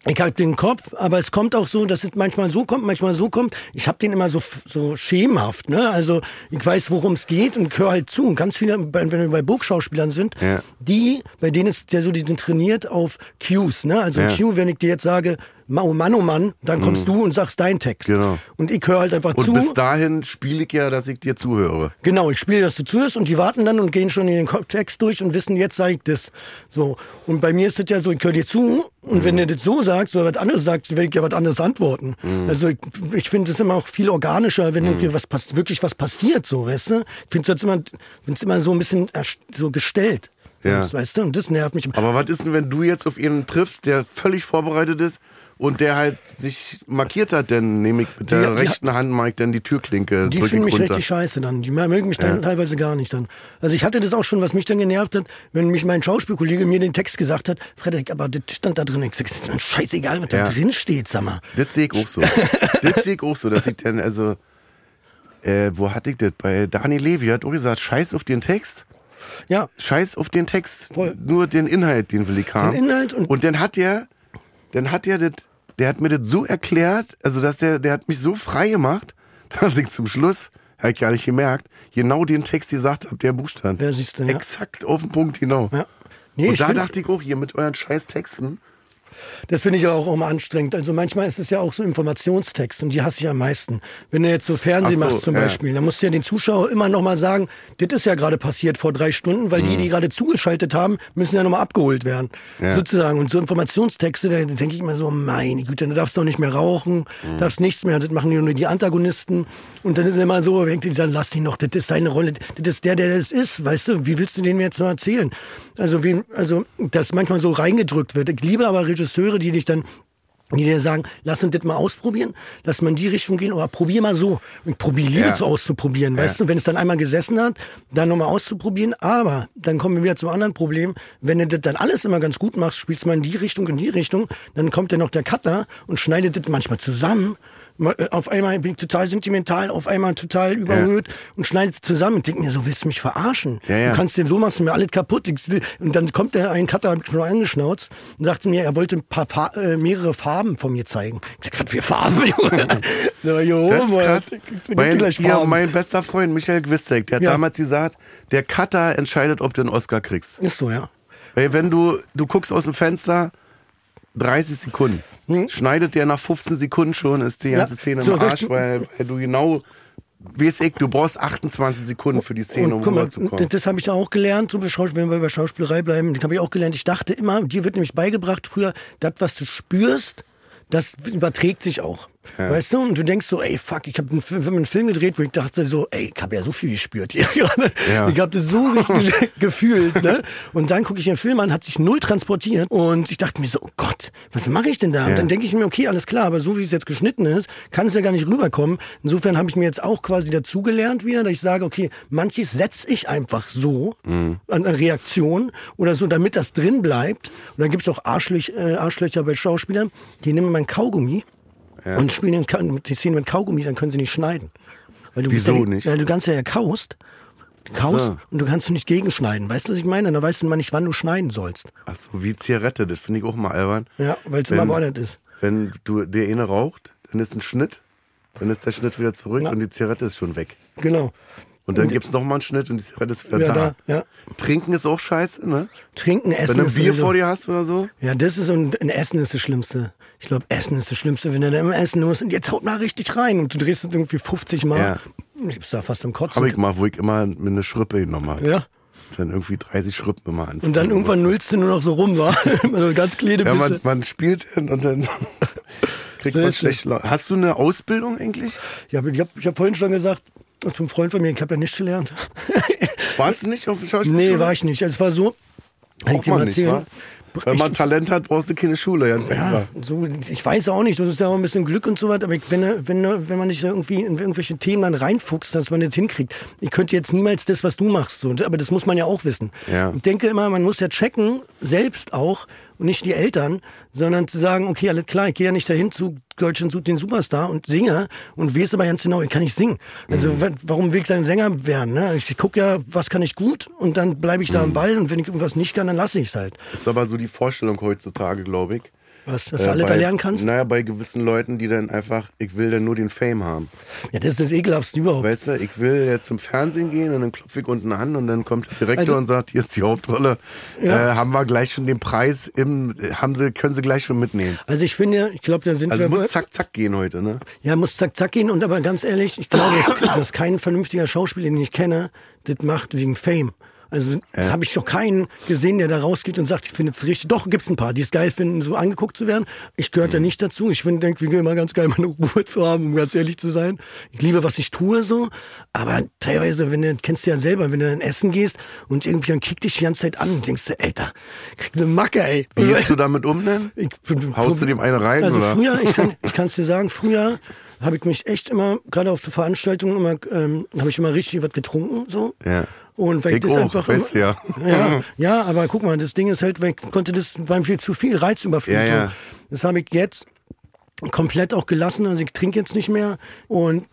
Ich habe den Kopf, aber es kommt auch so, dass es manchmal so kommt, manchmal so kommt. Ich habe den immer so so schemenhaft, ne? Also ich weiß, worum es geht und höre halt zu. Und ganz viele, wenn wir bei Burgschauspielern sind, Ja. die, bei denen ist ja so, die sind trainiert auf Cues, ne? Also Ja. Cue, wenn ich dir jetzt sage, oh Mann, oh Mann, dann kommst du und sagst deinen Text. Genau. Und ich höre halt einfach Und zu. bis dahin spiele ich ja, dass ich dir zuhöre. Genau, ich spiele, dass du zuhörst und die warten dann und gehen schon in den Text durch und wissen, jetzt sag ich das. So. Und bei mir ist es ja so, ich höre dir zu und wenn du das so sagst oder was anderes sagst, werde ich ja was anderes antworten. Also ich, ich finde es immer auch viel organischer, wenn irgendwie was wirklich was passiert, so, weißt du? Ich finde es immer, find's immer so ein bisschen so gestellt. Ja. weißt du? Und das nervt mich. Aber was ist denn, wenn du jetzt auf ihn triffst, der völlig vorbereitet ist und der halt sich markiert hat, denn nehme ich mit der Die- die- rechten Hand mag ich dann die Türklinke Die finden ich mich runter. richtig scheiße dann. Die mögen mich dann teilweise gar nicht dann. Also ich hatte das auch schon, was mich dann genervt hat, wenn mich mein Schauspielkollege mir den Text gesagt hat, Frederik, aber das stand da drin. Ich sag, ist dann scheißegal, was Ja. da drin steht, sag mal. Das sehe ich auch so. das sehe ich auch so, dass ich dann, also, äh, wo hatte ich das? Bei Dani Levi hat auch gesagt, scheiß auf den Text. Ja, Scheiß auf den Text. Voll. Nur den Inhalt, den will ich haben. Den Inhalt und- und dann hat der, dann hat der das, der hat mir das so erklärt, also dass der, der hat mich so frei gemacht, dass ich zum Schluss, habe ich gar nicht gemerkt, genau den Text gesagt habe, der im Buch stand. Ja, siehst du, ja. Exakt auf den Punkt, genau. ja. Nee, und ich da dachte ich auch, hier mit euren scheiß Texten, Das finde ich auch immer anstrengend. Also manchmal ist es ja auch so Informationstext und die hasse ich am meisten. Wenn du jetzt so Fernsehen so, machst zum ja. Beispiel, dann musst du ja den Zuschauer immer noch mal sagen, das ist ja gerade passiert vor drei Stunden, weil die, Mhm. die gerade zugeschaltet haben, müssen ja noch mal abgeholt werden. Ja. Sozusagen. Und so Informationstexte, da denke ich immer so, meine Güte, du darfst doch nicht mehr rauchen, Mhm. darfst nichts mehr, das machen die nur die Antagonisten. Und dann ist es immer so, wenn die sagen, lass ihn noch, das ist deine Rolle, das ist der, der das ist, weißt du, wie willst du den mir jetzt noch erzählen? Also, wie, also, dass manchmal so reingedrückt wird. Ich liebe aber Regisseure, die dich dann die dir sagen, lass uns das mal ausprobieren, lass mal in die Richtung gehen oder probier mal so. Und probier Liebe Ja. zu auszuprobieren, weißt du, wenn es dann einmal gesessen hat, dann nochmal auszuprobieren, aber dann kommen wir wieder zum anderen Problem, wenn du das dann alles immer ganz gut machst, spielst mal in die Richtung, in die Richtung, dann kommt ja noch der Cutter und schneidet das manchmal zusammen. Äh, Auf einmal bin ich total sentimental, auf einmal total überhöht und schneidet es zusammen und denke mir so, willst du mich verarschen? Ja, ja. Du kannst den so machst du mir alles kaputt. Und dann kommt der ein Cutter hat schon angeschnauzt und sagte mir, er wollte ein paar Fa äh, mehrere Farben von mir zeigen. Ich sag, was für Farben, Junge? so, jo, Das ist krass. Mein, gleich Farben. mein bester Freund Michael Gwistek, der hat Ja. damals gesagt, der Cutter entscheidet, ob du einen Oscar kriegst. Ist so, ja. Weil wenn du, du guckst aus dem Fenster, 30 Sekunden, schneidet der nach 15 Sekunden schon, ist die ganze Hm? Ja, Szene so, im Arsch, weil, weil du genau, weiß ich, du brauchst 28 Sekunden für die Szene, um mal, rüberzukommen. das, habe ich auch gelernt, so bei Schauspiel, wenn wir bei Schauspielerei bleiben, das habe ich auch gelernt. Ich dachte immer, dir wird nämlich beigebracht früher, das, was du spürst, das überträgt sich auch. Weißt du? Und du denkst so, ey, fuck, ich habe einen, Film- einen Film gedreht, wo ich dachte so, ey, ich habe ja so viel gespürt hier gerade. Ja. Ich habe das so richtig gefühlt. Ne? Und dann gucke ich den Film an, hat sich null transportiert. Und ich dachte mir so, oh Gott, was mache ich denn da? Ja. Und dann denke ich mir, okay, alles klar, aber so wie es jetzt geschnitten ist, kann es ja gar nicht rüberkommen. Insofern habe ich mir jetzt auch quasi dazugelernt wieder, dass ich sage, okay, manches setze ich einfach so Mhm. an, an Reaktionen oder so, damit das drin bleibt. Und dann gibt es auch Arschlöch, äh, Arschlöcher bei Schauspielern, die nehmen mein Kaugummi und spielen die Szene mit Kaugummi, dann können sie nicht schneiden. Weil du Wieso ja, nicht? Weil du ganz ja kaust. Du kaust so. und du kannst du nicht gegenschneiden. Weißt du, was ich meine? Dann weißt du immer nicht, wann du schneiden sollst. Ach so, wie Zigarette, das finde ich auch mal albern. Ja, weil es immer woanders ist. Wenn du der eine raucht, dann ist ein Schnitt, dann ist der Schnitt wieder zurück Ja. und die Zigarette ist schon weg. Genau. Und dann gibt's noch mal einen Schnitt und die Zigarette ist wieder Ja, da. da, ja. Trinken ist auch scheiße, ne? Trinken, Essen Wenn du ein ist Bier vor dir hast oder so. Ja, das ist und ein Essen ist das Schlimmste. Ich glaube, Essen ist das Schlimmste, wenn du dann immer essen musst und jetzt haut mal richtig rein und du drehst es irgendwie 50 Mal. Ja. Ich bist da fast am Kotzen. Habe ich mal, wo ich immer mir eine Schrippe genommen habe. ja. Dann irgendwie 30 Schrippen immer an. Und dann irgendwann nullst du nur noch so rum, war. so ganz kleine Ja, man, man spielt hin und dann kriegt Sehr man schlecht Laune. Hast du eine Ausbildung eigentlich? Ich habe ich hab, hab vorhin schon gesagt, zum Freund von mir, ich habe ja nichts gelernt. Warst du nicht auf der Schauspielschule? nee, war ich nicht. Also Es war so, kann ich dir mal nicht, erzählen. wa? Wenn man Talent hat, brauchst du keine Schule, ganz einfach. Ja, so, ich weiß auch nicht, das ist ja auch ein bisschen Glück und so was, aber ich, wenn, wenn, wenn man nicht irgendwie in irgendwelche Themen dann reinfuchst, dass man das hinkriegt. Ich könnte jetzt niemals das, was du machst, so, aber das muss man ja auch wissen. Ja. Ich denke immer, man muss ja checken, selbst auch, und nicht die Eltern, sondern zu sagen, okay, alles klar, ich gehe ja nicht dahin zu Deutschland sucht den Superstar und singe und weiß aber ganz genau, ich kann nicht singen. Also Mhm. wa- warum will ich dann Sänger werden? Ne? Ich gucke ja, was kann ich gut und dann bleibe ich da Mhm. am Ball und wenn ich irgendwas nicht kann, dann lasse ich es halt. Das ist aber so die Vorstellung heutzutage, glaube ich. Was, dass du Äh, alles bei- da lernen kannst? Naja, bei gewissen Leuten, die dann einfach, ich will dann nur den Fame haben. Ja, das ist das Ekelhaftste überhaupt. Weißt du, ich will jetzt zum Fernsehen gehen und dann klopfe ich unten an und dann kommt der Direktor Also- und sagt, hier ist die Hauptrolle. Ja. Äh, haben wir gleich schon den Preis im, haben sie, können sie gleich schon mitnehmen. Also ich finde, ich glaube, da sind Also wir. muss zack, zack gehen heute, ne? ja, muss zack, zack gehen. Und aber ganz ehrlich, ich glaube, dass, dass kein vernünftiger Schauspieler, den ich kenne, das macht wegen Fame. Also da habe ich doch keinen gesehen, der da rausgeht und sagt, ich finde es richtig. Doch, gibt's ein paar, die es geil finden, so angeguckt zu werden. Ich gehöre da nicht dazu. Ich finde, denke, wie immer ganz geil, meine Ruhe zu haben, um ganz ehrlich zu sein. Ich liebe, was ich tue so. Aber teilweise, wenn du, kennst du ja selber, wenn du dann essen gehst und irgendwie dann kickt dich die ganze Zeit an und denkst du, da krieg eine Macke, ey. Wie gehst du damit um denn? Ich, Haust du dem eine rein, Also oder? früher, ich kann ich kann's dir sagen, früher habe ich mich echt immer, gerade auf so Veranstaltungen immer, ähm, habe ich immer richtig was getrunken, so. Ja. Und weil ich, das auch, einfach weißt du ja. ja, ja, aber guck mal, das Ding ist halt, weil ich konnte das mir viel zu viel Reizüberflutung. Ja, ja. Das habe ich jetzt komplett auch gelassen. Also ich trinke jetzt nicht mehr und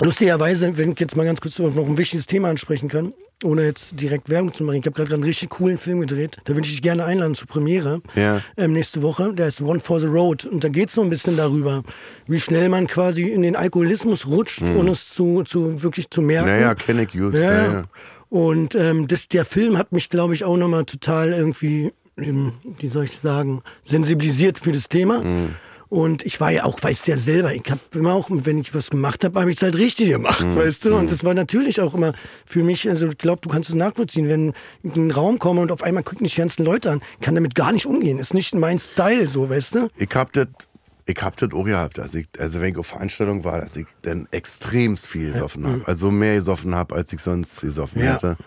Lustigerweise, wenn ich jetzt mal ganz kurz noch ein wichtiges Thema ansprechen kann, ohne jetzt direkt Werbung zu machen. Ich habe gerade einen richtig coolen Film gedreht. Da will ich gerne einladen zur Premiere Ja. ähm, nächste Woche. Der ist One for the Road. Und da geht es so ein bisschen darüber, wie schnell man quasi in den Alkoholismus rutscht, ohne es zu, zu wirklich zu merken. Naja, kenne ich gut. Ja, Ja, ja. ja. Und ähm, das, der Film hat mich, glaube ich, auch nochmal total irgendwie, ähm, wie soll ich sagen, sensibilisiert für das Thema. Mhm. Und ich war ja auch, weißt ja selber, ich habe immer auch, wenn ich was gemacht habe, habe ich es halt richtig gemacht, Mhm. weißt du? Und das war natürlich auch immer für mich, also ich glaube, du kannst es nachvollziehen, wenn ich in einen Raum komme und auf einmal gucken die ganzen Leute an, kann damit gar nicht umgehen, ist nicht mein Style, so, weißt du? Ich hab das, ich hab das auch gehabt, dass ich, also wenn ich auf Veranstaltung war, dass ich dann extremst viel gesoffen habe. Also mehr gesoffen habe, als ich sonst gesoffen Ja. hätte.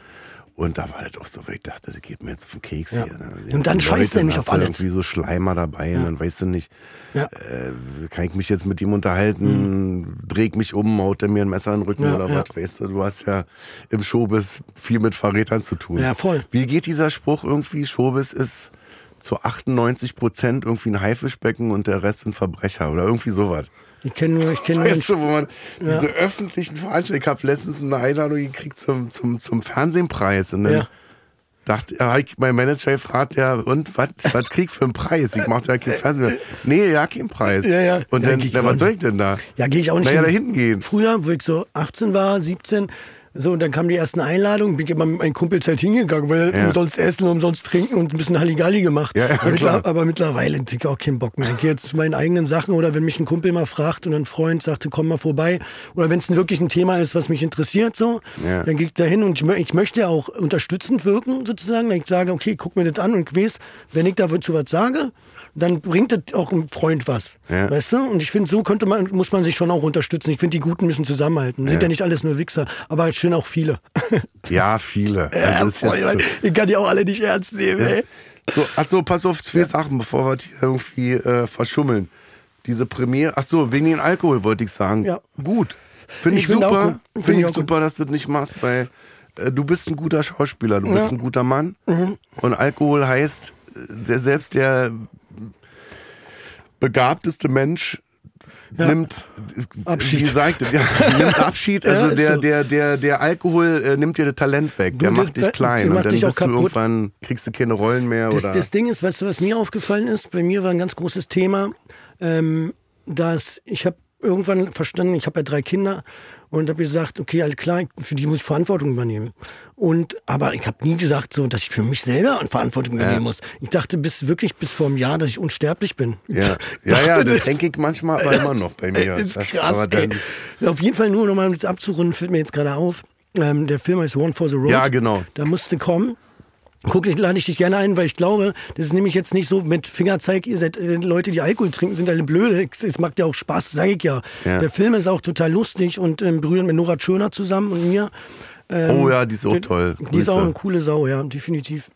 Und da war das auch so, weil ich dachte, das geht mir jetzt auf den Keks Ja. hier. Ne? Und dann scheißt nämlich auf alles. irgendwie so Schleimer dabei und dann weißt du nicht, Ja. äh, kann ich mich jetzt mit ihm unterhalten, dreh ich mich um, haut er mir ein Messer in den Rücken Mhm. Ja, oder ja. was, weißt du, du hast ja im Showbiz viel mit Verrätern zu tun. Ja, voll. Wie geht dieser Spruch irgendwie, Showbiz ist zu 98 Prozent irgendwie ein Haifischbecken und der Rest sind Verbrecher oder irgendwie sowas. Ich kenne nur, ich kenne nur, Weißt du, wo man diese öffentlichen Veranstaltungen, ich habe letztens eine Einladung gekriegt zum, zum, zum Fernsehpreis und dann Ja. dachte ja, ich- mein Manager gefragt, ja, und was was krieg ich für einen Preis? Ich mache ja keinen Fernsehen. Nee, ja, keinen Preis. Ja, ja. Und Ja, dann, na, was soll ich denn da? Ja, gehe ich auch nicht Naja, da hinten gehen. Früher, wo ich so 18 war, 17, so, und dann kamen die ersten Einladungen, bin ich immer mit meinen Kumpels halt hingegangen, weil Ja. umsonst essen, umsonst trinken und ein bisschen Halligalli gemacht. Ja, ja, aber, aber mittlerweile hätte ich auch keinen Bock mehr. Ich gehe jetzt zu meinen eigenen Sachen oder wenn mich ein Kumpel mal fragt und ein Freund sagte, komm mal vorbei. Oder wenn es wirklich ein Thema ist, was mich interessiert, so, dann gehe ich da hin und ich, ich möchte auch unterstützend wirken, sozusagen. Ich sage, okay, guck mir das an und ich weiß, wenn ich dazu was sage, dann bringt das auch einem Freund was. Weißt du? Und ich finde, so könnte man, muss man sich schon auch unterstützen. Ich finde, die Guten müssen zusammenhalten. Sind ja nicht alles nur Wichser, aber schön auch viele. Ja, viele. Ja, Also voll, Mann. so- ich kann die auch alle nicht ernst nehmen, ey. So, ach so, pass auf, zwei Sachen, bevor wir die irgendwie äh, verschummeln. Diese Premiere, ach so, wegen den Alkohol wollte ich sagen. Ja. Gut. Finde ich, Ich super. Finde Finde ich ich auch gut. super, dass du das nicht machst, weil äh, du bist ein guter Schauspieler, du bist Ja. Mhm. ein guter Mann. Und Alkohol heißt, äh, se- selbst der begabteste Mensch Ja. nimmt Abschied. Wie sagt er, ja, nimmt Abschied. Ja, Also ist der, so. der, der, der Alkohol äh, nimmt dir das Talent weg. Der Du, macht dich klein. macht und dann dich bist du irgendwann, kriegst du keine Rollen mehr. Das, oder das Ding ist, weißt du, was mir aufgefallen ist? Bei mir war ein ganz großes Thema, ähm, dass ich habe irgendwann verstanden, ich habe ja drei Kinder und habe gesagt, okay, alles klar, für die muss ich Verantwortung übernehmen. Und aber ich habe nie gesagt, so, dass ich für mich selber Verantwortung übernehmen muss. Ich dachte bis wirklich bis vor einem Jahr, dass ich unsterblich bin. Ja, ja, ja, das denke ich manchmal aber immer noch bei mir. ist Das- krass, aber dann, ey. Auf jeden Fall nur nochmal mit abzurunden, fällt mir jetzt gerade auf. Ähm, der Film heißt One for the Road. Ja, genau. Da musste kommen. Guck, ich lade ich dich gerne ein, weil ich glaube, das ist nämlich jetzt nicht so mit Fingerzeig, ihr seid äh, Leute, die Alkohol trinken, sind alle blöde. Es macht ja auch Spaß, sage ich ja. Ja. Der Film ist auch total lustig und ähm, berührend mit Nora Tschöner zusammen und mir. Ähm, oh ja, die ist auch die- toll. Die ist auch eine coole Sau, ja, definitiv.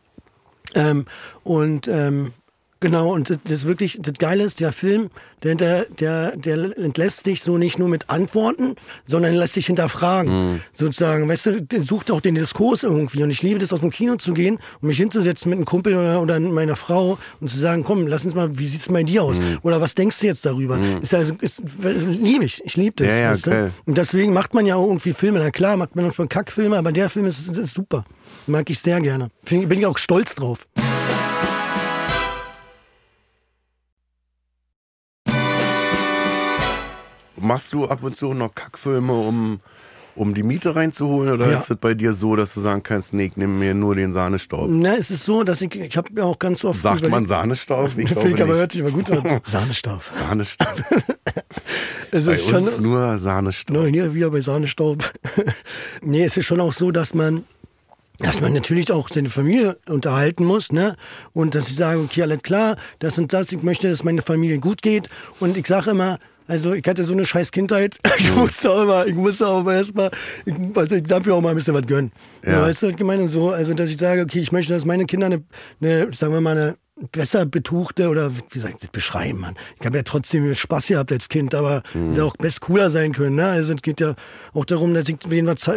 Ähm, und ähm, genau, und das, das wirklich, das Geile ist, der Film, der, der, der, der entlässt dich so nicht nur mit Antworten, sondern lässt dich hinterfragen. Mhm. Sozusagen, weißt du, der sucht auch den Diskurs irgendwie. Und ich liebe das, aus dem Kino zu gehen und mich hinzusetzen mit einem Kumpel oder, oder meiner Frau und zu sagen, komm, lass uns mal, wie sieht's bei dir aus? Mhm. Oder was denkst du jetzt darüber? Ist also, ist, liebe ich, ich liebe das. Ja, ja, weißt du? geil. Und deswegen macht man ja auch irgendwie Filme. Na klar, macht man manchmal Kackfilme, aber der Film ist, ist, ist super. Mag ich sehr gerne. Bin ich auch stolz drauf. Machst du ab und zu noch Kackfilme, um, um die Miete reinzuholen? Oder Ja. ist das bei dir so, dass du sagen kannst, nee, ich nehme mir nur den Sahnestaub? Na, es ist so, dass ich, ich habe ja auch ganz oft Sagt man Sahnestaub? Ich glaube Fake, aber nicht. hört sich mal gut an. Sahnestaub. Sahnestaub. Es Bei ist schon, uns nur Sahnestaub. No, hier wieder bei Sahnestaub. nee, es ist schon auch so, dass man dass man natürlich auch seine Familie unterhalten muss, ne? Und dass ich sage, okay, alles klar, das und das, ich möchte, dass meine Familie gut geht. Und ich sage immer, also ich hatte so eine scheiß Kindheit. Ich musste auch immer, ich musste auch immer erstmal, ich, also ich darf mir auch mal ein bisschen was gönnen. Ja. Ja. Weißt du, was ich meine? So, also dass ich sage, okay, ich möchte, dass meine Kinder eine, eine sagen wir mal, eine besser betuchte oder wie soll ich das beschreiben, Mann? Ich habe ja trotzdem Spaß gehabt als Kind, aber Mhm. hätte auch best cooler sein können. Ne? Also es geht ja auch darum, dass ich denen was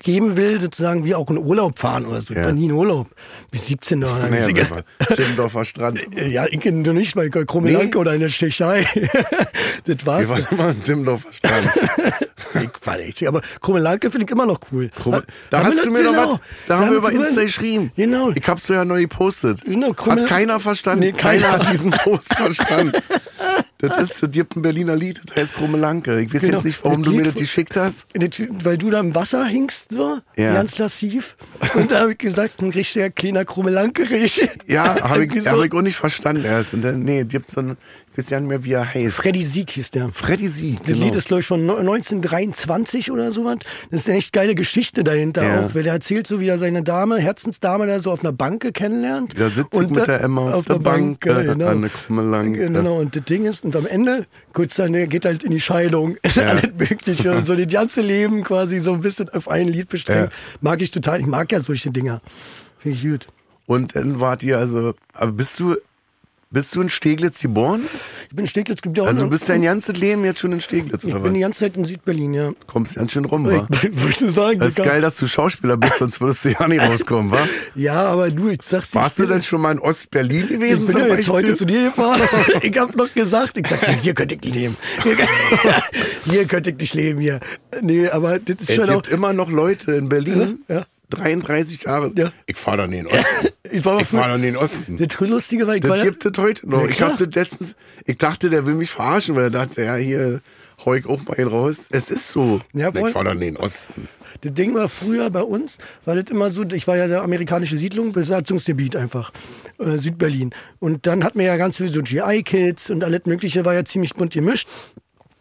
geben will, sozusagen wie auch in Urlaub fahren oder so. Ich Ja. war nie in Urlaub. Bis 17 da. Naja, aber Timmendorfer Strand. Ja, ich kenne nicht mal Krummelanke Nee. oder in der Tschechei. das war's. Wir waren immer im Timmendorfer Strand. Echt. Aber Krummelanke finde ich immer noch cool. Krumme- Da Haben hast wir du das- mir genau. was, da haben wir über Insta geschrieben. Genau. Ich hab's dir ja neu gepostet. Genau, Krumme- Hat keiner verstanden. Nee, keiner keiner. hat diesen Post verstanden. Das ist, gibt ein Berliner Lied, das heißt Krummelanke. Ich weiß Genau. jetzt nicht, warum Das du mir das geschickt hast. Das- Weil du da im Wasser hingst, so, Ja. ganz lassiv. Und da habe ich gesagt, ein richtiger kleiner Krummelanke riech. Ja, habe ich, hab ich auch nicht verstanden erst. Und dann, nee, gibt so ich weiß ja nicht mehr, wie er heißt. Freddy Sieg hieß der. Freddy Sieg. Das genau. Lied ist, glaube ich, von 1923 oder sowas. Das ist eine echt geile Geschichte dahinter Ja. auch, weil er erzählt so, wie er seine Dame, Herzensdame, da so auf einer Bank kennenlernt. Da sitzt ich mit der Emma auf der Bank, ja, äh, genau. an der Krummelanke. Genau, und das Ding ist, und am Ende, kurz dann, er geht halt in die Scheidung, alles Mögliche, und so das ganze Leben quasi so ein bisschen auf ein Lied beschränkt. Mag ich total, ich mag ja solche Dinger. Finde ich gut. Und dann wart ihr also, aber bist du, bist du in Steglitz geboren? Ich bin in Steglitz geboren. Also du bist dein ganzes Leben jetzt schon in Steglitz, Ich oder bin die ganze Zeit in Südberlin, ja. Kommst ganz schön rum, wa? Ich, würdest du sagen, Das ist geil, dass du Schauspieler bist, sonst würdest du ja nicht rauskommen, wa? Ja, aber du, ich sag's dir. Warst ich du denn schon mal in Ostberlin gewesen? Ich bin ja jetzt Beispiel? heute zu dir gefahren. ich hab's noch gesagt. Ich sag, hier könnte ich nicht leben. Hier, könnte ich nicht leben, hier. Nee, aber das ist Es schon auch. gibt immer noch Leute in Berlin, Ja, ja. 33 Jahre. Ja. Ich fahr doch nicht in den Osten. Ich war, Ich fahr doch nicht in den Osten. Das Lustige war, ich war Das ja- gibt es heute noch. Ja, ich klar. hab das letztens, ich dachte, der will mich verarschen, weil er dachte, ja, hier ich auch mal ihn raus. Es ist so. Ja, ich voll. fahr doch nicht in den Osten. Das Ding war früher bei uns, war das immer so, ich war ja der amerikanische Siedlung, Besatzungsgebiet einfach, äh, Südberlin. Und dann hatten wir ja ganz viel so GI-Kids und alles Mögliche war ja ziemlich bunt gemischt.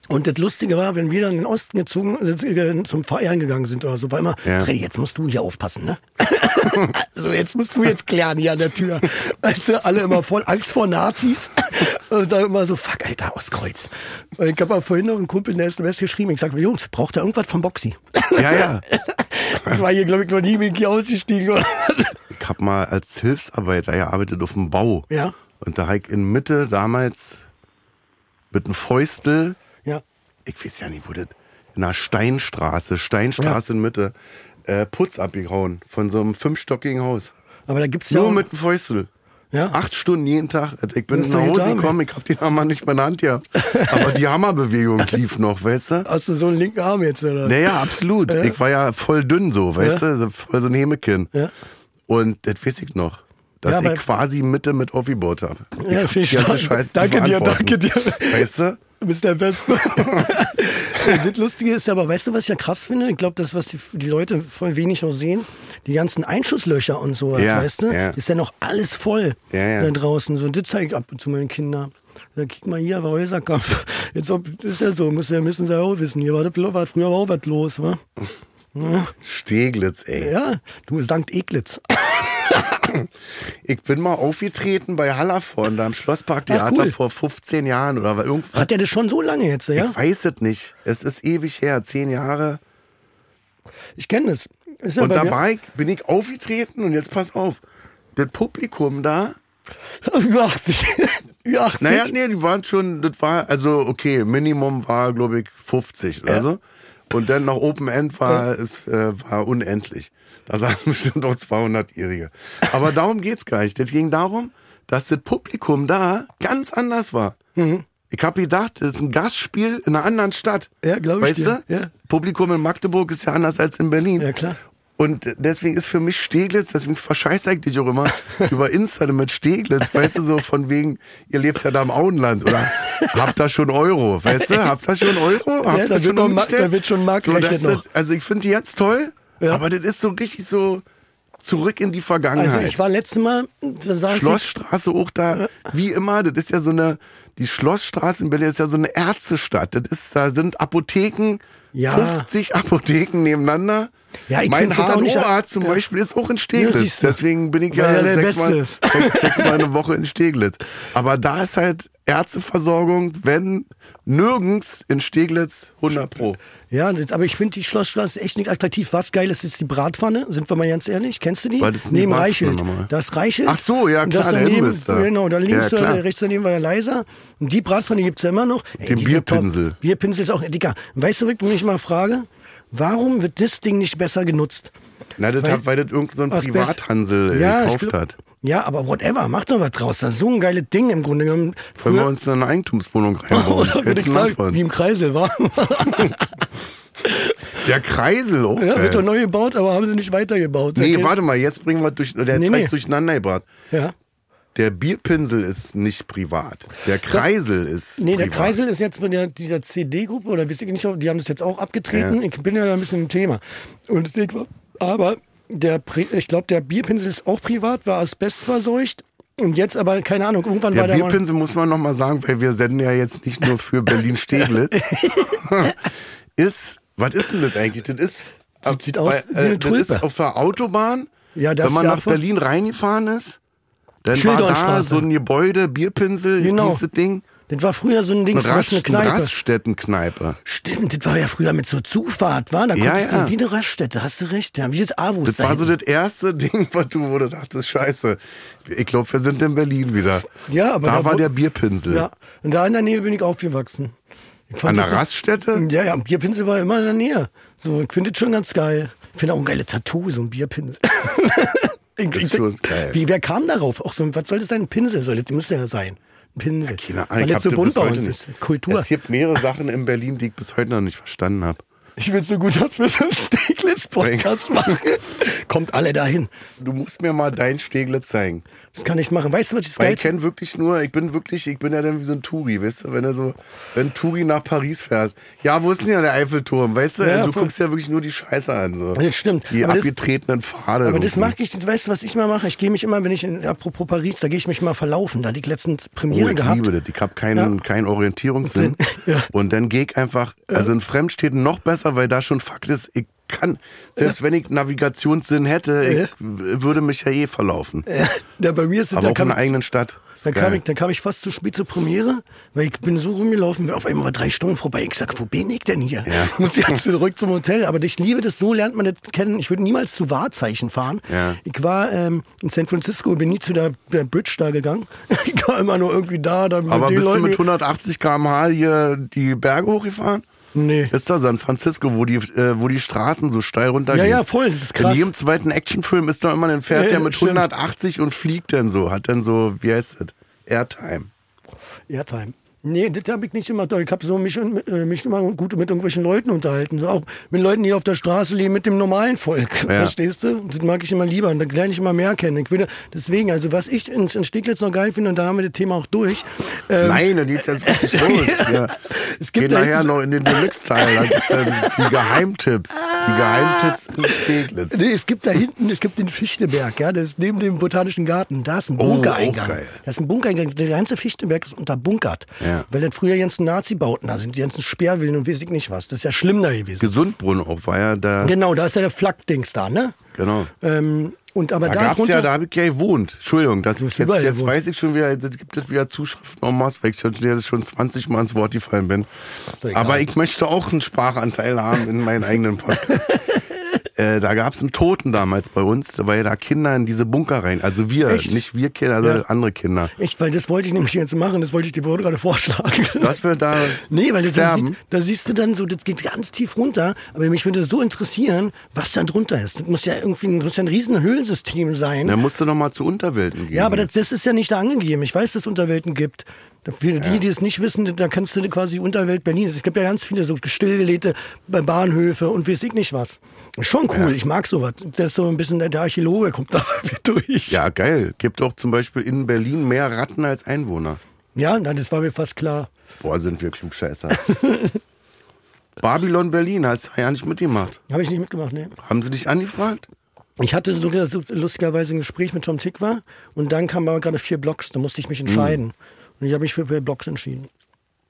Und das Lustige war, wenn wir dann in den Osten gezogen, äh, zum Feiern gegangen sind oder so, war immer, Ja. Freddy, jetzt musst du hier aufpassen, ne? so, jetzt musst du jetzt klären hier an der Tür. Also alle immer voll Angst vor Nazis. Und dann immer so, fuck, Alter, Ostkreuz. Und ich habe mal vorhin noch einen Kumpel in der SMS geschrieben, ich sag, Jungs, braucht ihr irgendwas vom Boxy? Ja, ja. Ich war hier, glaube ich, noch nie mit hier ausgestiegen. Oder? Ich hab mal als Hilfsarbeiter gearbeitet auf dem Bau. Ja. Und da hab ich in Mitte damals mit einem Fäustel. Ich weiß ja nicht, wo das, in einer Steinstraße, Steinstraße in Mitte, äh, Putz abgehauen von so einem fünfstockigen Haus. Aber da gibt's ja. Nur auch- mit einem Fäustel. Ja. Acht Stunden jeden Tag. Ich bin nach Hause gekommen, ich hab den Hammer nicht mehr in der Hand gehabt. Aber die Hammerbewegung lief noch, weißt du? Hast du so einen linken Arm jetzt, oder? Naja, absolut. Ich war ja voll dünn so, weißt Ja. du? So Voll so ein Hämekinn. Ja. Und das weiß ich noch. Dass Ja, ich quasi Mitte mit aufgebaut habe. Ja, ich ganze. Scheiße zu Danke dir, danke dir. Weißt du? Du bist der Beste. Das Lustige ist aber, weißt du, was ich ja krass finde? Ich glaube, das, was die, die Leute voll wenig noch sehen, die ganzen Einschusslöcher und so, Ja, weißt du? ja. Ist ja noch alles voll Ja, da draußen. So, und das zeige ich ab und zu meinen Kindern. Sag, guck mal hier, war Häuserkampf. Jetzt ist ja so, müssen, ja- müssen ja auch wissen. Hier war, das, war früher auch was los, wa? Steglitz, ey. Ja, du Sankt Eglitz. Ich bin mal aufgetreten bei Hallervorn, da im Schlossparktheater cool. vor 15 Jahren oder irgendwas. Hat der das schon so lange jetzt, ja? Ich weiß es nicht. Es ist ewig her, zehn Jahre. Ich kenne das. Ja Und bei da mir- war ich, bin ich aufgetreten und jetzt pass auf. Das Publikum da, Über 80. Über 80. naja, nee, die waren schon, das war, also okay, Minimum war, glaube ich, 50 oder Ja. so. Und dann noch Open End war, es äh, war unendlich. Da saßen bestimmt auch 200-Jährige. Aber darum geht's gar nicht. Das ging darum, dass das Publikum da ganz anders war. Mhm. Ich habe gedacht, das ist ein Gastspiel in einer anderen Stadt. Ja, glaub ich weißt dir. du? Ja. Publikum in Magdeburg ist ja anders als in Berlin. Ja, klar. Und deswegen ist für mich Steglitz, deswegen verscheiße ich dich auch immer über Insta mit Steglitz, weißt du, so von wegen, ihr lebt ja da im Auenland oder habt da schon Euro, weißt du, habt da schon Euro? Habt da ihr wird schon noch da wird schon so, marktgerechnet das Also ich finde die jetzt toll, Ja. aber das ist so richtig so, zurück in die Vergangenheit. Also ich war letztes Mal, da saß ich, Schlossstraße auch da, wie immer, das ist ja so eine, die Schlossstraße in Berlin ist ja so eine Ärztestadt. Das ist, da sind Apotheken, Ja. 50 Apotheken nebeneinander. Ja, ich mein HNO-Arzt zum Ja. Beispiel ist auch in Ja, Steglitz. du. Deswegen bin ich ja der sechsmal, sechs, sechsmal eine Woche in Steglitz. Aber da ist halt Ärzteversorgung, wenn nirgends in Steglitz 100 Pro. ja, das, aber ich finde die Schlossstraße echt nicht attraktiv. Was geil ist, ist die Bratpfanne, sind wir mal ganz ehrlich. Kennst du die? Ist denn die Neben Reichelt. Das Reichelt. Ach so, ja, klar, das daneben, Imbiss da. Genau, da links, Ja, klar. äh, rechts daneben war der Leiser. Und die Bratpfanne gibt's ja immer noch. Ey, Den sind top. Bierpinsel. Bierpinsel ist auch, Digga, weißt du, wenn ich mal frage, warum wird das Ding nicht besser genutzt? Na, das Weil- hat, weil das irgendein so. Privathansel äh, Ja, gekauft glaub- hat. Ja, aber whatever, mach doch was draus. Das ist so ein geiles Ding im Grunde genommen. Wollen wir uns in eine Eigentumswohnung reinbauen? Oder würde ich sagen, wie im Kreisel war. Der Kreisel auch. Ja, wird doch neu gebaut, aber haben sie nicht weitergebaut. Nee, Okay. warte mal, jetzt bringen wir durch, der Nee, hat nee. nee. durcheinander gebracht. Ja. Der Bierpinsel ist nicht privat. Der Kreisel ist Nee, der privat. Kreisel ist jetzt bei der, dieser CD-Gruppe, oder wisst ihr nicht, die haben das jetzt auch abgetreten. Ich bin ja da ein bisschen im Thema. Und ich, aber der, ich glaube, der Bierpinsel ist auch privat, war asbestverseucht. Und jetzt aber, keine Ahnung, irgendwann Der war der Bierpinsel muss man noch mal sagen, weil wir senden ja jetzt nicht nur für Berlin-Steglitz. ist, was ist denn das eigentlich? Das ist, Sieht- sieht aus wie eine das Tulpe. ist auf der Autobahn, Ja, das wenn man nach Berlin reingefahren ist. Dann war da so ein Gebäude, Bierpinsel, Genau. das Ding. Das war früher so ein Ding, Eine, das war Rast, eine eine Kneipe. Raststättenkneipe. Stimmt, das war ja früher mit so Zufahrt, war? Da Ja, konntest ja. du wie eine Raststätte, hast du recht. Ja, wie das Avus Das da war so hinten. das erste Ding, was du, wo du dachtest, scheiße, ich glaube, wir sind in Berlin wieder. Ja, aber da da war wo- der Bierpinsel. Ja, und da in der Nähe bin ich aufgewachsen. Ich An der Raststätte? Ja, ja, Bierpinsel war immer in der Nähe. So, ich finde das schon ganz geil. Ich finde auch ein geiles Tattoo, so ein Bierpinsel. ich, ich- schon geil. Wie, wer kam darauf? Auch so, was soll das sein? Ein Pinsel soll das müsste ja sein. Pinsel. Keine Ahnung, Weil hab so bunt bei uns nicht. ist. Kultur. Es gibt mehrere Sachen in Berlin, die ich bis heute noch nicht verstanden habe. Ich will so gut, dass wir so einen Steglitz-Podcast machen. Kommt alle dahin. Du musst mir mal dein Stegle zeigen. Das kann ich machen. Weißt du, was ich das Weil geil ich kenne wirklich nur, ich bin wirklich, ich bin ja dann wie so ein Touri, weißt du, wenn er so, wenn ein Touri nach Paris fährt. Ja, wo ist denn ja der Eiffelturm, weißt du? Ja, also, du guckst ja wirklich nur die Scheiße an, so. Das stimmt. Die Aber das- abgetretenen Pfade. Aber das mag ich, das weißt du, was ich mal mache? Ich gehe mich immer, wenn ich, in, apropos Paris, da gehe ich mich mal verlaufen. Da hatte ich letztens Oh, Premiere ich gehabt. liebe das. Ich habe keinen, Ja. keinen Orientierungssinn. Ja. Und dann gehe ich einfach, also in Fremdstädten noch besser, weil da schon Fakt ist, ich kann, selbst wenn ich Navigationssinn hätte, ich Ja. würde mich ja eh verlaufen. Ja, bei mir ist es, Aber da auch in der eigenen Stadt. Dann kam, ich, dann kam ich fast zu spät zur Premiere, weil ich bin so rumgelaufen, auf einmal war drei Stunden vorbei. Ich sag, wo bin ich denn hier? Ja. Muss jetzt zurück zum Hotel. Aber ich liebe das, so lernt man das kennen. Ich würde niemals zu Wahrzeichen fahren. Ja. Ich war ähm, in San Francisco, bin nie zu der, der Bridge da gegangen. Ich war immer nur irgendwie da. da mit Aber den bist du Leuten- mit 180 km/h hier die Berge hochgefahren? Nee. Ist da San Francisco, wo die, äh, wo die Straßen so steil runtergehen? Ja, ja, voll, das ist krass. In jedem zweiten Actionfilm ist da immer, dann fährt Ja, der mit stimmt. 180 und fliegt dann so, hat dann so, wie heißt das? Airtime. Airtime. Nee, das habe ich nicht immer. Ich habe so mich, äh, mich immer gut mit irgendwelchen Leuten unterhalten. Auch mit Leuten, die auf der Straße leben, mit dem normalen Volk. Ja. Verstehst du? Das mag ich immer lieber. Und dann lerne ich immer mehr kennen. Ich würde, deswegen, also was ich in, in Steglitz noch geil finde, und dann haben wir das Thema auch durch. ähm, Nein, dann geht das richtig los. Ja. Es gibt Geht da nachher noch in den Deluxe-Teil. Dann die Geheimtipps. Die Geheimtipps in Steglitz. Nee, es gibt da hinten, es gibt den Fichteberg, ja, das ist neben dem Botanischen Garten. Da ist ein Bunkereingang. Oh, auch geil. Das ist ein Bunkereingang. Der ganze Fichteberg ist unterbunkert. Ja. Weil dann früher die ganzen Nazi-Bauten da sind, die ganzen Sperrwillen und weiß ich nicht was. Das ist ja schlimm da gewesen. Gesundbrunnen auch, war ja da. Genau, da ist ja der Flak-Dings da, ne? Genau. Ähm, und aber Da da gab's drunter, ja, da habe ich ja gewohnt. Entschuldigung, das ist jetzt, jetzt gewohnt. weiß ich schon wieder, jetzt gibt es wieder Zuschriften en masse, weil ich schon, jetzt schon 20 Mal ins Wort gefallen bin. Aber ich möchte auch einen Sprachanteil haben in meinen eigenen Podcast. äh, da gab es einen Toten damals bei uns, weil da Kinder in diese Bunker rein, also wir, Echt? nicht wir Kinder, also Ja. andere Kinder. Echt, weil das wollte ich nämlich jetzt machen, das wollte ich dir gerade vorschlagen. Was wir da Nee, weil das, da, siehst, da siehst du dann so, das geht ganz tief runter, aber mich würde so interessieren, was da drunter ist. Das muss ja irgendwie ein, muss ja ein riesen Höhlensystem sein. Da musst du noch mal zu Unterwelten gehen. Ja, aber das, das ist ja nicht da angegeben. Ich weiß, dass es Unterwelten gibt. Für die, die es nicht wissen, da kannst du quasi Unterwelt Berlin. Es gibt ja ganz viele so stillgelegte Bahnhöfe und weiß ich nicht was. Schon cool, ich mag sowas. Das ist so ein bisschen der Archäologe kommt da durch. ja, geil. Gibt doch zum Beispiel in Berlin mehr Ratten als Einwohner. Ja, nein, das war mir fast klar. Boah, sind wir Klugscheißer. Babylon Berlin, hast du ja nicht mitgemacht. Habe ich nicht mitgemacht, ne? Haben sie dich angefragt? Ich hatte sogar so lustigerweise ein Gespräch mit John Tikva und dann kamen aber gerade vier Blocks, da musste ich mich entscheiden. Und ich habe mich für vier Blocks entschieden.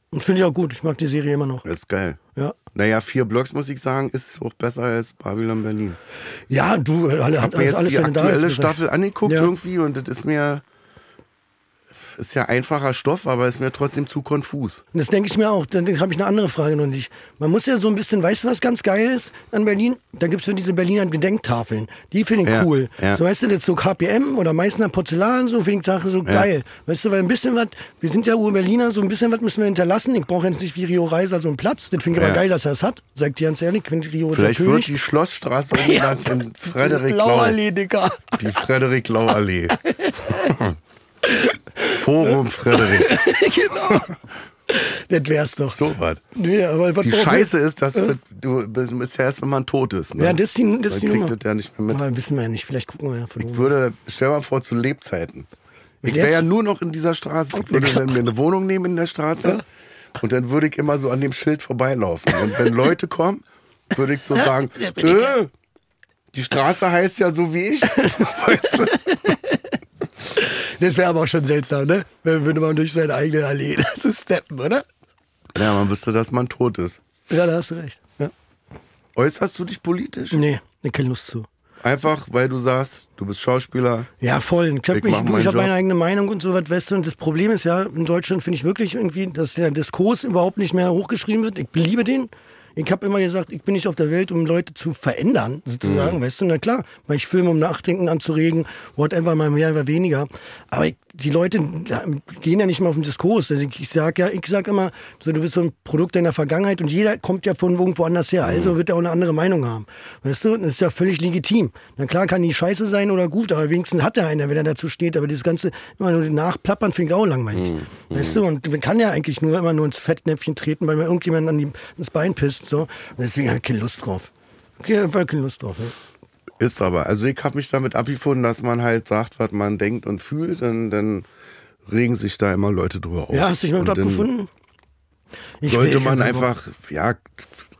Und finde ich auch gut, ich mag die Serie immer noch. Das ist geil. Ja, Naja, vier Blocks, muss ich sagen, ist auch besser als Babylon Berlin. ja du, alle, hat habe mir jetzt alles die aktuelle. Staffel angeguckt Ja. irgendwie und das ist mir ist ja einfacher Stoff, aber ist mir trotzdem zu konfus. Und Das denke ich mir auch. Dann habe ich eine andere Frage noch nicht. Man muss ja so ein bisschen, weißt du, was ganz geil ist an Berlin? Da gibt es so diese Berliner Gedenktafeln. Die finde ich Ja, cool. ja. So weißt du, jetzt so KPM oder Meißner Porzellan, so finde ich Sache so geil. Weißt du, weil ein bisschen was, wir sind ja Ur-Berliner, so ein bisschen was müssen wir hinterlassen. Ich brauche jetzt nicht wie Rio Reiser so einen Platz. Das finde ich Ja. aber geil, dass er es hat. Sag dir ganz ehrlich, ich finde Rio Vielleicht wird die Schlossstraße umbenannt in Frederik Lau. Lauerlee, Digga. Die Frederik Lau Allee. Forum Frederik. genau. das wär's doch. So was. Nee, aber was Die brauchen? Scheiße ist, dass du, du bist ja erst, wenn man tot ist. Ne? Ja, das ist die, das ist die Nummer. kriegt das ja nicht mehr mit. Aber wissen wir ja nicht. Vielleicht gucken wir ja von Ich oben. würde, stell mal vor, zu Lebzeiten. Ich wäre ja nur noch in dieser Straße. Ich würde mir eine Wohnung nehmen in der Straße und dann würde ich immer so an dem Schild vorbeilaufen. Und wenn Leute kommen, würde ich so sagen, äh, die Straße heißt ja so wie ich. Weißt du? Das wäre aber auch schon seltsam, ne? Wenn würde man durch seine eigene Allee so steppen, oder? Ja, man wüsste, dass man tot ist. Ja, da hast du recht. Ja. Äußerst du dich politisch? Nee, ne, keine Lust zu. Einfach, weil du sagst, du bist Schauspieler. Ja, voll. Ich, hab habe Job. meine eigene Meinung und so was, weißt du. Und das Problem ist ja, in Deutschland finde ich wirklich irgendwie, dass der Diskurs überhaupt nicht mehr hochgeschrieben wird. Ich liebe den. Ich habe immer gesagt, ich bin nicht auf der Welt, um Leute zu verändern, sozusagen, weißt du. Na klar, weil ich filme, um Nachdenken anzuregen, whatever, mal mehr oder weniger. Aber ich, die Leute gehen ja nicht mehr auf den Diskurs. Also ich, ich sag ja, ich sag immer, so, du bist so ein Produkt deiner Vergangenheit und jeder kommt ja von irgendwo anders her. Also wird er auch eine andere Meinung haben. Weißt du? Und das ist ja völlig legitim. Na klar kann die scheiße sein oder gut, aber wenigstens hat er einer, wenn er dazu steht. Aber dieses ganze immer nur nachplappern finde ich auch langweilig. Weißt du? Und man kann ja eigentlich nur immer nur ins Fettnäpfchen treten, weil man irgendjemand an die, ins Bein pisst. So. Und deswegen habe ich keine Lust drauf. Ich habe einfach keine Lust drauf. Ja. Ist aber. Also ich habe mich damit abgefunden, dass man halt sagt, was man denkt und fühlt. Und dann regen sich da immer Leute drüber auf. Ja, hast du dich damit abgefunden? Ich Sollte will- man einfach, ja,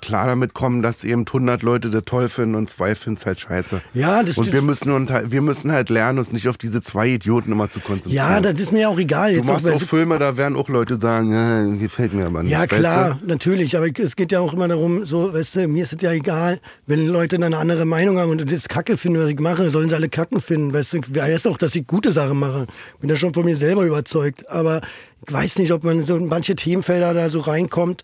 klar damit kommen, dass eben 100 Leute das toll finden und zwei finden es halt scheiße. Ja, das Und stimmt. wir müssen, und, wir müssen halt lernen, uns nicht auf diese zwei Idioten immer zu konzentrieren. Ja, das ist mir auch egal. du Jetzt machst bei auch so- Filme, da werden auch Leute sagen, ja, gefällt mir aber nicht. Ja, weißt klar, natürlich. Aber es geht ja auch immer darum, so, weißt du, mir ist es ja egal, wenn Leute dann eine andere Meinung haben und das Kacke finden, was ich mache, sollen sie alle Kacken finden. Weißt du, ich weiß auch, dass ich gute Sachen mache. Bin ja schon von mir selber überzeugt. Aber ich weiß nicht, ob man so in manche Themenfelder da so reinkommt.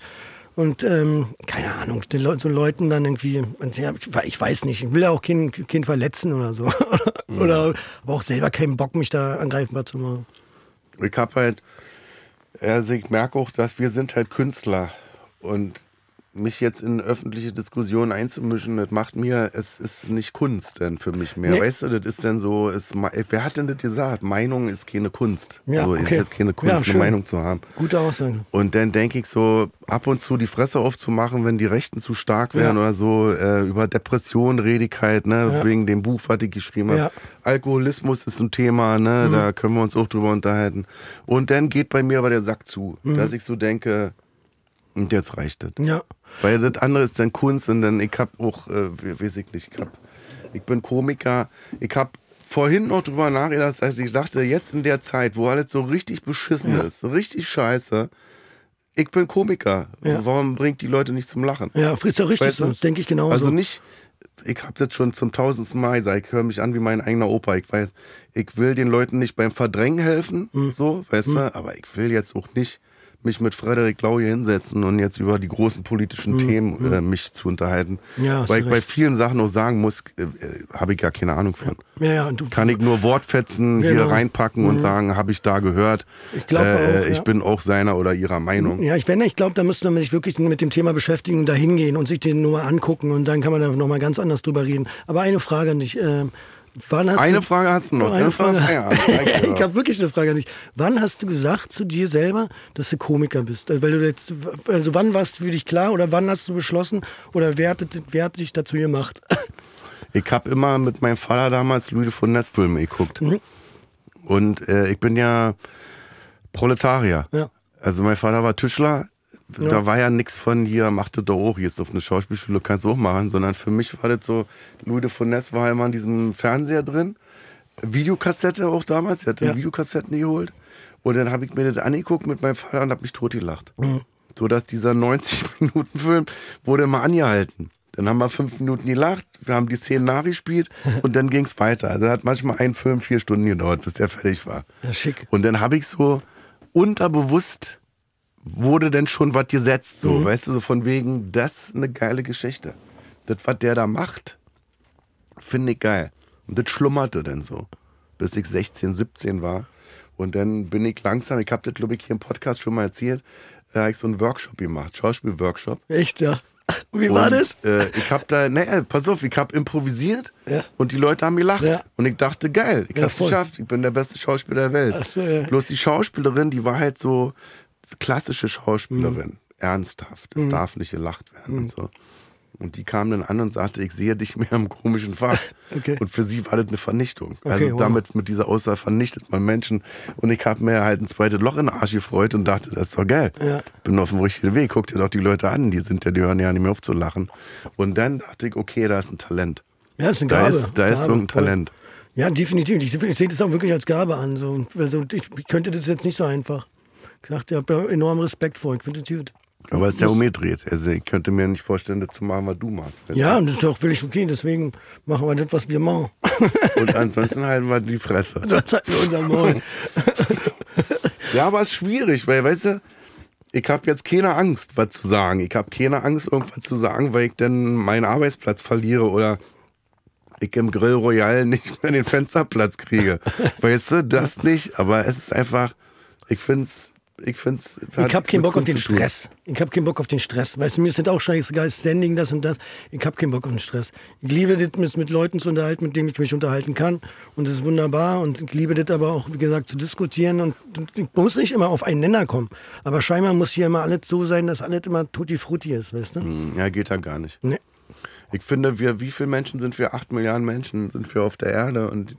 Und ähm, keine Ahnung, den Leu so Leuten dann irgendwie, ja, ich, we- ich weiß nicht, ich will ja auch keinen, keinen verletzen oder so. oder aber auch selber keinen Bock, mich da angreifbar zu machen. Ich hab halt, also ich merke auch, dass wir sind halt Künstler und mich jetzt in öffentliche Diskussionen einzumischen, das macht mir, es ist nicht Kunst denn für mich mehr. Nee. Weißt du, das ist dann so, ist, wer hat denn das gesagt? Meinung ist keine Kunst. Ja, so, ist okay. jetzt keine Kunst, Ja, eine schön. Meinung zu haben. Gute Aussage. Und dann denke ich so, ab und zu die Fresse aufzumachen, wenn die Rechten zu stark werden Ja. oder so, äh, über Depression rede ich halt, ne, Ja. wegen dem Buch, was ich geschrieben habe. Mhm. Alkoholismus ist ein Thema, ne, da können wir uns auch drüber unterhalten. Und dann geht bei mir aber der Sack zu, Mhm. dass ich so denke, und jetzt reicht das. Ja. Weil das andere ist dann Kunst und dann, ich hab auch, äh, we- weiß ich nicht, ich, hab, ich bin Komiker, ich hab vorhin noch drüber nachgedacht, dass ich dachte, jetzt in der Zeit, wo alles so richtig beschissen ist, so richtig scheiße, ich bin Komiker. Ja. Warum bringt die Leute nicht zum Lachen? Ja, ist doch richtig Weißt so. du? Denke ich genauso. Also nicht, ich habe das schon zum tausendsten Mal gesagt, ich höre mich an wie mein eigener Opa. Ich weiß, ich will den Leuten nicht beim Verdrängen helfen, Hm. so, weißt du, aber ich will jetzt auch nicht mich mit Frederik Lau hier hinsetzen und jetzt über die großen politischen Themen äh, mich zu unterhalten. Ja, Weil ich bei recht. vielen Sachen auch sagen muss, äh, äh, habe ich gar keine Ahnung von. Ja, ja, du, Kann ich nur Wortfetzen hier Genau. reinpacken und sagen, habe ich da gehört. Ich glaub äh, auch, ich ja. bin auch seiner oder ihrer Meinung. Ja, ich, wenn, ich glaube, da müsste man sich wirklich mit dem Thema beschäftigen und da hingehen und sich den nur angucken und dann kann man da nochmal ganz anders drüber reden. Aber eine Frage an dich. Wann hast Eine du, Frage hast du noch, Eine wir Frage. Feierabend. Danke. ich habe wirklich eine Frage an dich. Wann hast du gesagt zu dir selber, dass du Komiker bist? Also, weil du jetzt, also wann warst du für dich klar oder wann hast du beschlossen oder wer hat, wer hat dich dazu gemacht? Ich habe immer mit meinem Vater damals Louis von Ness Filme geguckt. Mhm. Und äh, ich bin ja Proletarier. Ja. Also mein Vater war Tischler, da war ja nix von hier, mach das doch auch, hier ist auf eine Schauspielschule, kannst du auch machen, sondern für mich war das so, Louis de Funès war immer in diesem Fernseher drin, Videokassette auch damals, er hat Ja. Videokassetten geholt und dann habe ich mir das angeguckt mit meinem Vater und habe mich totgelacht. Mhm. So dass dieser 90-Minuten-Film wurde immer angehalten. Dann haben wir fünf Minuten gelacht, wir haben die Szenen nachgespielt und dann ging es weiter. Also hat manchmal ein Film vier Stunden gedauert, bis der fertig war. Ja, schick. Und dann habe ich so unterbewusst wurde denn schon was gesetzt, so, Mhm. weißt du, so von wegen, das ist eine geile Geschichte. Das, was der da macht, finde ich geil. Und das schlummerte dann so, bis ich 16, 17 war. Und dann bin ich langsam, ich habe das, glaube ich, hier im Podcast schon mal erzählt, da habe ich so einen Workshop gemacht, Schauspielworkshop. Echt, ja. Wie war Und, das? Äh, ich habe da, naja, pass auf, ich habe improvisiert Ja. und die Leute haben gelacht. Ja. Und ich dachte, geil, ich Ja, hab's voll. geschafft, ich bin der beste Schauspieler der Welt. So, ja. Bloß die Schauspielerin, die war halt so klassische Schauspielerin, Mhm. ernsthaft, es darf nicht gelacht werden und so. Und die kam dann an und sagte, ich sehe dich mehr im komischen Fach. Okay. Und für sie war das eine Vernichtung. Okay, also wow. damit, mit dieser Aussage vernichtet man Menschen. Und ich habe mir halt ein zweites Loch in den Arsch gefreut und dachte, das ist doch geil. Ja. Bin auf dem richtigen Weg. Guck dir doch die Leute an, die sind ja, die hören ja nicht mehr auf zu lachen. Und dann dachte ich, okay, da ist ein Talent. Ja, ist eine Da Gabe. ist, da ist Gabe, irgendein voll. Talent. Ja, definitiv. Ich, sehe das auch wirklich als Gabe an. So. Also, ich könnte das jetzt nicht so einfach. Ich dachte, ich habe da enormen Respekt vor. Ich finde das gut. Aber es ist ja umgedreht. Also ich könnte mir nicht vorstellen, das zu machen, was du machst. Ja, und das ist auch völlig okay. Deswegen machen wir das, was wir machen. Und ansonsten halten wir die Fresse. das halten wir unser Maul. Ja, aber es ist schwierig, weil, weißt du, ich habe jetzt keine Angst, was zu sagen. Ich habe keine Angst, irgendwas zu sagen, weil ich dann meinen Arbeitsplatz verliere oder ich im Grill Royal nicht mehr den Fensterplatz kriege. weißt du, das nicht. Aber es ist einfach, ich finde es. Ich, find's, hat Ich habe keinen Bock auf den. Stress. Ich habe keinen Bock auf den Stress. Weißt du, mir das auch scheißegal, Standing, das und das. Ich habe keinen Bock auf den Stress. Ich liebe das, mich mit Leuten zu unterhalten, mit denen ich mich unterhalten kann. Und das ist wunderbar. Und ich liebe das aber auch, wie gesagt, zu diskutieren. Und ich muss nicht immer auf einen Nenner kommen. Aber scheinbar muss hier immer alles so sein, dass alles immer tutti frutti ist, weißt du? Hm, Ja, geht ja gar nicht. Nee. Ich finde, wir, wie viele Menschen sind wir? Acht Milliarden Menschen sind wir auf der Erde und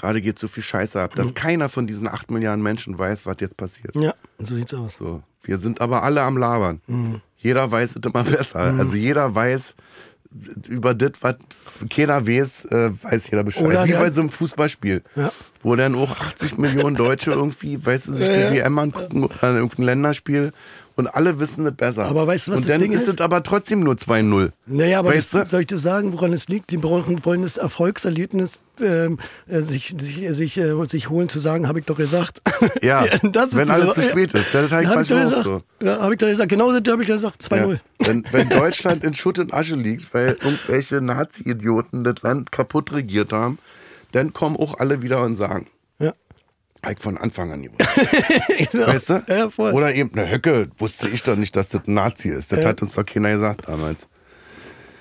gerade geht so viel Scheiße ab, Mhm. dass keiner von diesen acht Milliarden Menschen weiß, was jetzt passiert. Ja, so sieht's aus. So. Wir sind aber alle am Labern. Mhm. Jeder weiß es immer besser. Also jeder weiß über das, was keiner weiß, äh, weiß jeder Bescheid. Oder Wie bei so einem Fußballspiel, Ja. wo dann auch 80 Millionen Deutsche irgendwie, weißt du, sich Ja, die. WM angucken oder irgendein Länderspiel und alle wissen es besser. Aber weißt du, was Und das dann Ding ist es aber trotzdem nur 2-0. Naja, aber weißt du? soll ich dir sagen, woran es liegt? Die brauchen, wollen das Erfolgserlebnis ähm, äh, sich, sich, sich, äh, sich holen, zu sagen, habe ich doch gesagt. Ja, wenn die- alles zu spät ist. Ja, das habe ich hab ich doch gesagt. so. Ja, habe ich doch gesagt. Genau das habe ich gesagt. 2-0. Ja. Wenn, wenn Deutschland in Schutt und Asche liegt, weil irgendwelche Nazi-Idioten das Land kaputt regiert haben, dann kommen auch alle wieder und sagen, Ich von Anfang an gewusst. Genau. Weißt du? Ja, voll. Oder eben, eine Höcke, wusste ich doch nicht, dass das ein Nazi ist. Das Ja. hat uns doch keiner gesagt damals.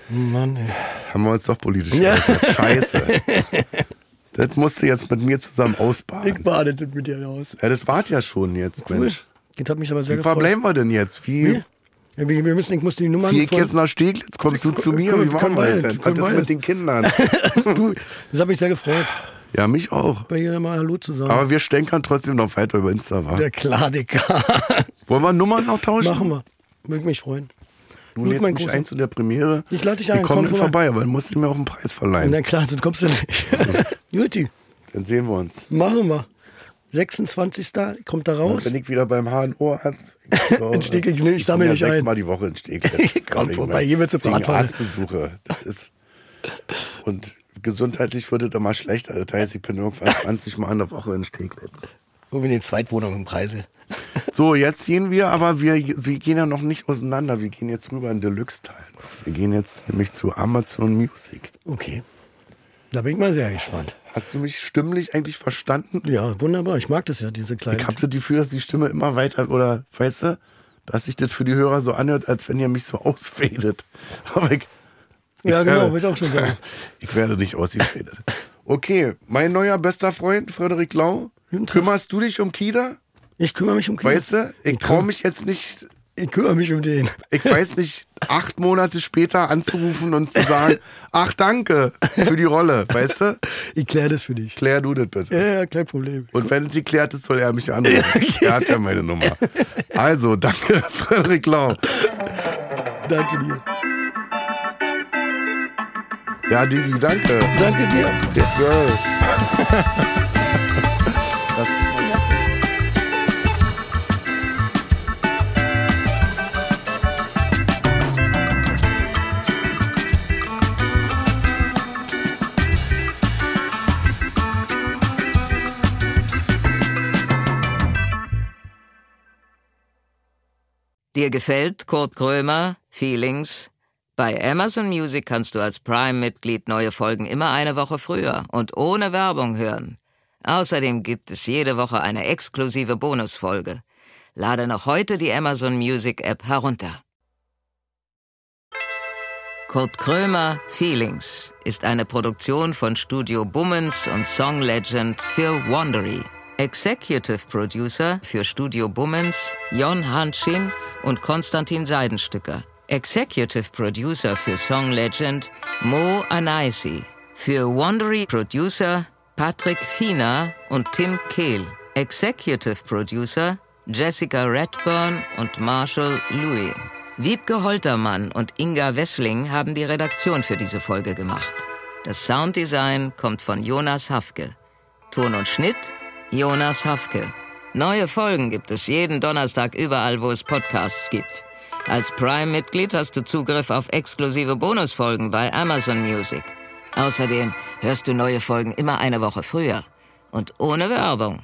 Mann, ey. Haben wir uns doch politisch Ja. geäußert. Scheiße. das musst du jetzt mit mir zusammen Ich ausbaden. badete mit dir aus. Ja, das wart ja schon jetzt, Cool. Mensch. Das hat mich aber sehr Wie gefreut. verbleiben wir denn jetzt? Wie Ja, wir, müssen, ich muss die Nummern zieh ich jetzt nach Steglitz? Kommst du zu mir? Wie machen wir das? Was ist mit den Kindern? du, das hat mich sehr gefreut, Ja, mich auch. bei ihr mal Hallo zu sagen. Aber wir stänkern trotzdem noch weiter über Insta, wa? Der klar. Wollen wir Nummern noch tauschen? Machen wir. Würde mich freuen. Du Gut, lädst mich Großer. ein zu der Premiere. Ich lade dich ein, Ich komme komm dann vorbei. aber dann musst du mir auch einen Preis verleihen. Na klar, sonst kommst du nicht. Juti, Dann sehen wir uns. machen wir. 26. kommt da raus. Wenn ich wieder beim HNO-Arzt. So, In Steglitz, nee, ich sammle bin dich ja ein. sechsmal die Woche in Steglitz. Komm Wegen- vorbei, hier eine wegen Bratpfanne. Arztbesuche. Das ist. Und gesundheitlich wird es immer schlechter. Das heißt, ich bin irgendwann 20 Mal in der Woche in Steglitz. Wo wir die Zweitwohnung im Preise. So, jetzt gehen wir, aber wir, wir gehen ja noch nicht auseinander. Wir gehen jetzt rüber in Deluxe-Teil. Wir gehen jetzt nämlich zu Amazon Music. Okay. Da bin ich mal sehr gespannt. Hast du mich stimmlich eigentlich verstanden? Ja, wunderbar. Ich mag das ja, diese kleinen. Ich habe das Gefühl, dass die Stimme immer weiter, oder weißt du, dass sich das für die Hörer so anhört, als wenn ihr mich so ausfadet. Aber ich Ja, genau, werde- wollte ich auch schon sagen. Ich werde nicht ausgefadet. Okay, mein neuer bester Freund, Frederik Lau. Kümmerst du dich um Kida? Ich kümmere mich um Kinder. Weißt du, ich traue mich jetzt nicht Ich kümmere mich um den. Ich weiß nicht, acht Monate später anzurufen und zu sagen, ach danke für die Rolle, weißt du? Ich kläre das für dich. Klär du das bitte. Ja, ja, kein Problem. Und wenn sie klärt ist, soll er mich anrufen. Er hat ja meine Nummer. Also, danke, Frederik Lau. Danke dir. Ja, Digi, danke. Danke dir. Ja. Das Dir gefällt Kurt Krömer, Feelings? Bei Amazon Music kannst du als Prime-Mitglied neue Folgen immer eine Woche früher und ohne Werbung hören. Außerdem gibt es jede Woche eine exklusive Bonusfolge. Lade noch heute die Amazon Music App herunter. Kurt Krömer Feelings ist eine Produktion von Studio Bummens und Song Legend für Wandery. Executive Producer für Studio Bummens, Jon Hanschin und Konstantin Seidenstücker. Executive Producer für Song Legend, Mo Anaisi. Für Wandery Producer, Patrick Fiener und Tim Kehl. Executive Producer, Jessica Redburn und Marshall Louis. Wiebke Holtermann und Inga Wessling haben die Redaktion für diese Folge gemacht. Das Sounddesign kommt von Jonas Hafke. Ton und Schnitt Jonas Hafke. Neue Folgen gibt es jeden Donnerstag überall, wo es Podcasts gibt. Als Prime-Mitglied hast du Zugriff auf exklusive Bonusfolgen bei Amazon Music. Außerdem hörst du neue Folgen immer eine Woche früher und ohne Werbung.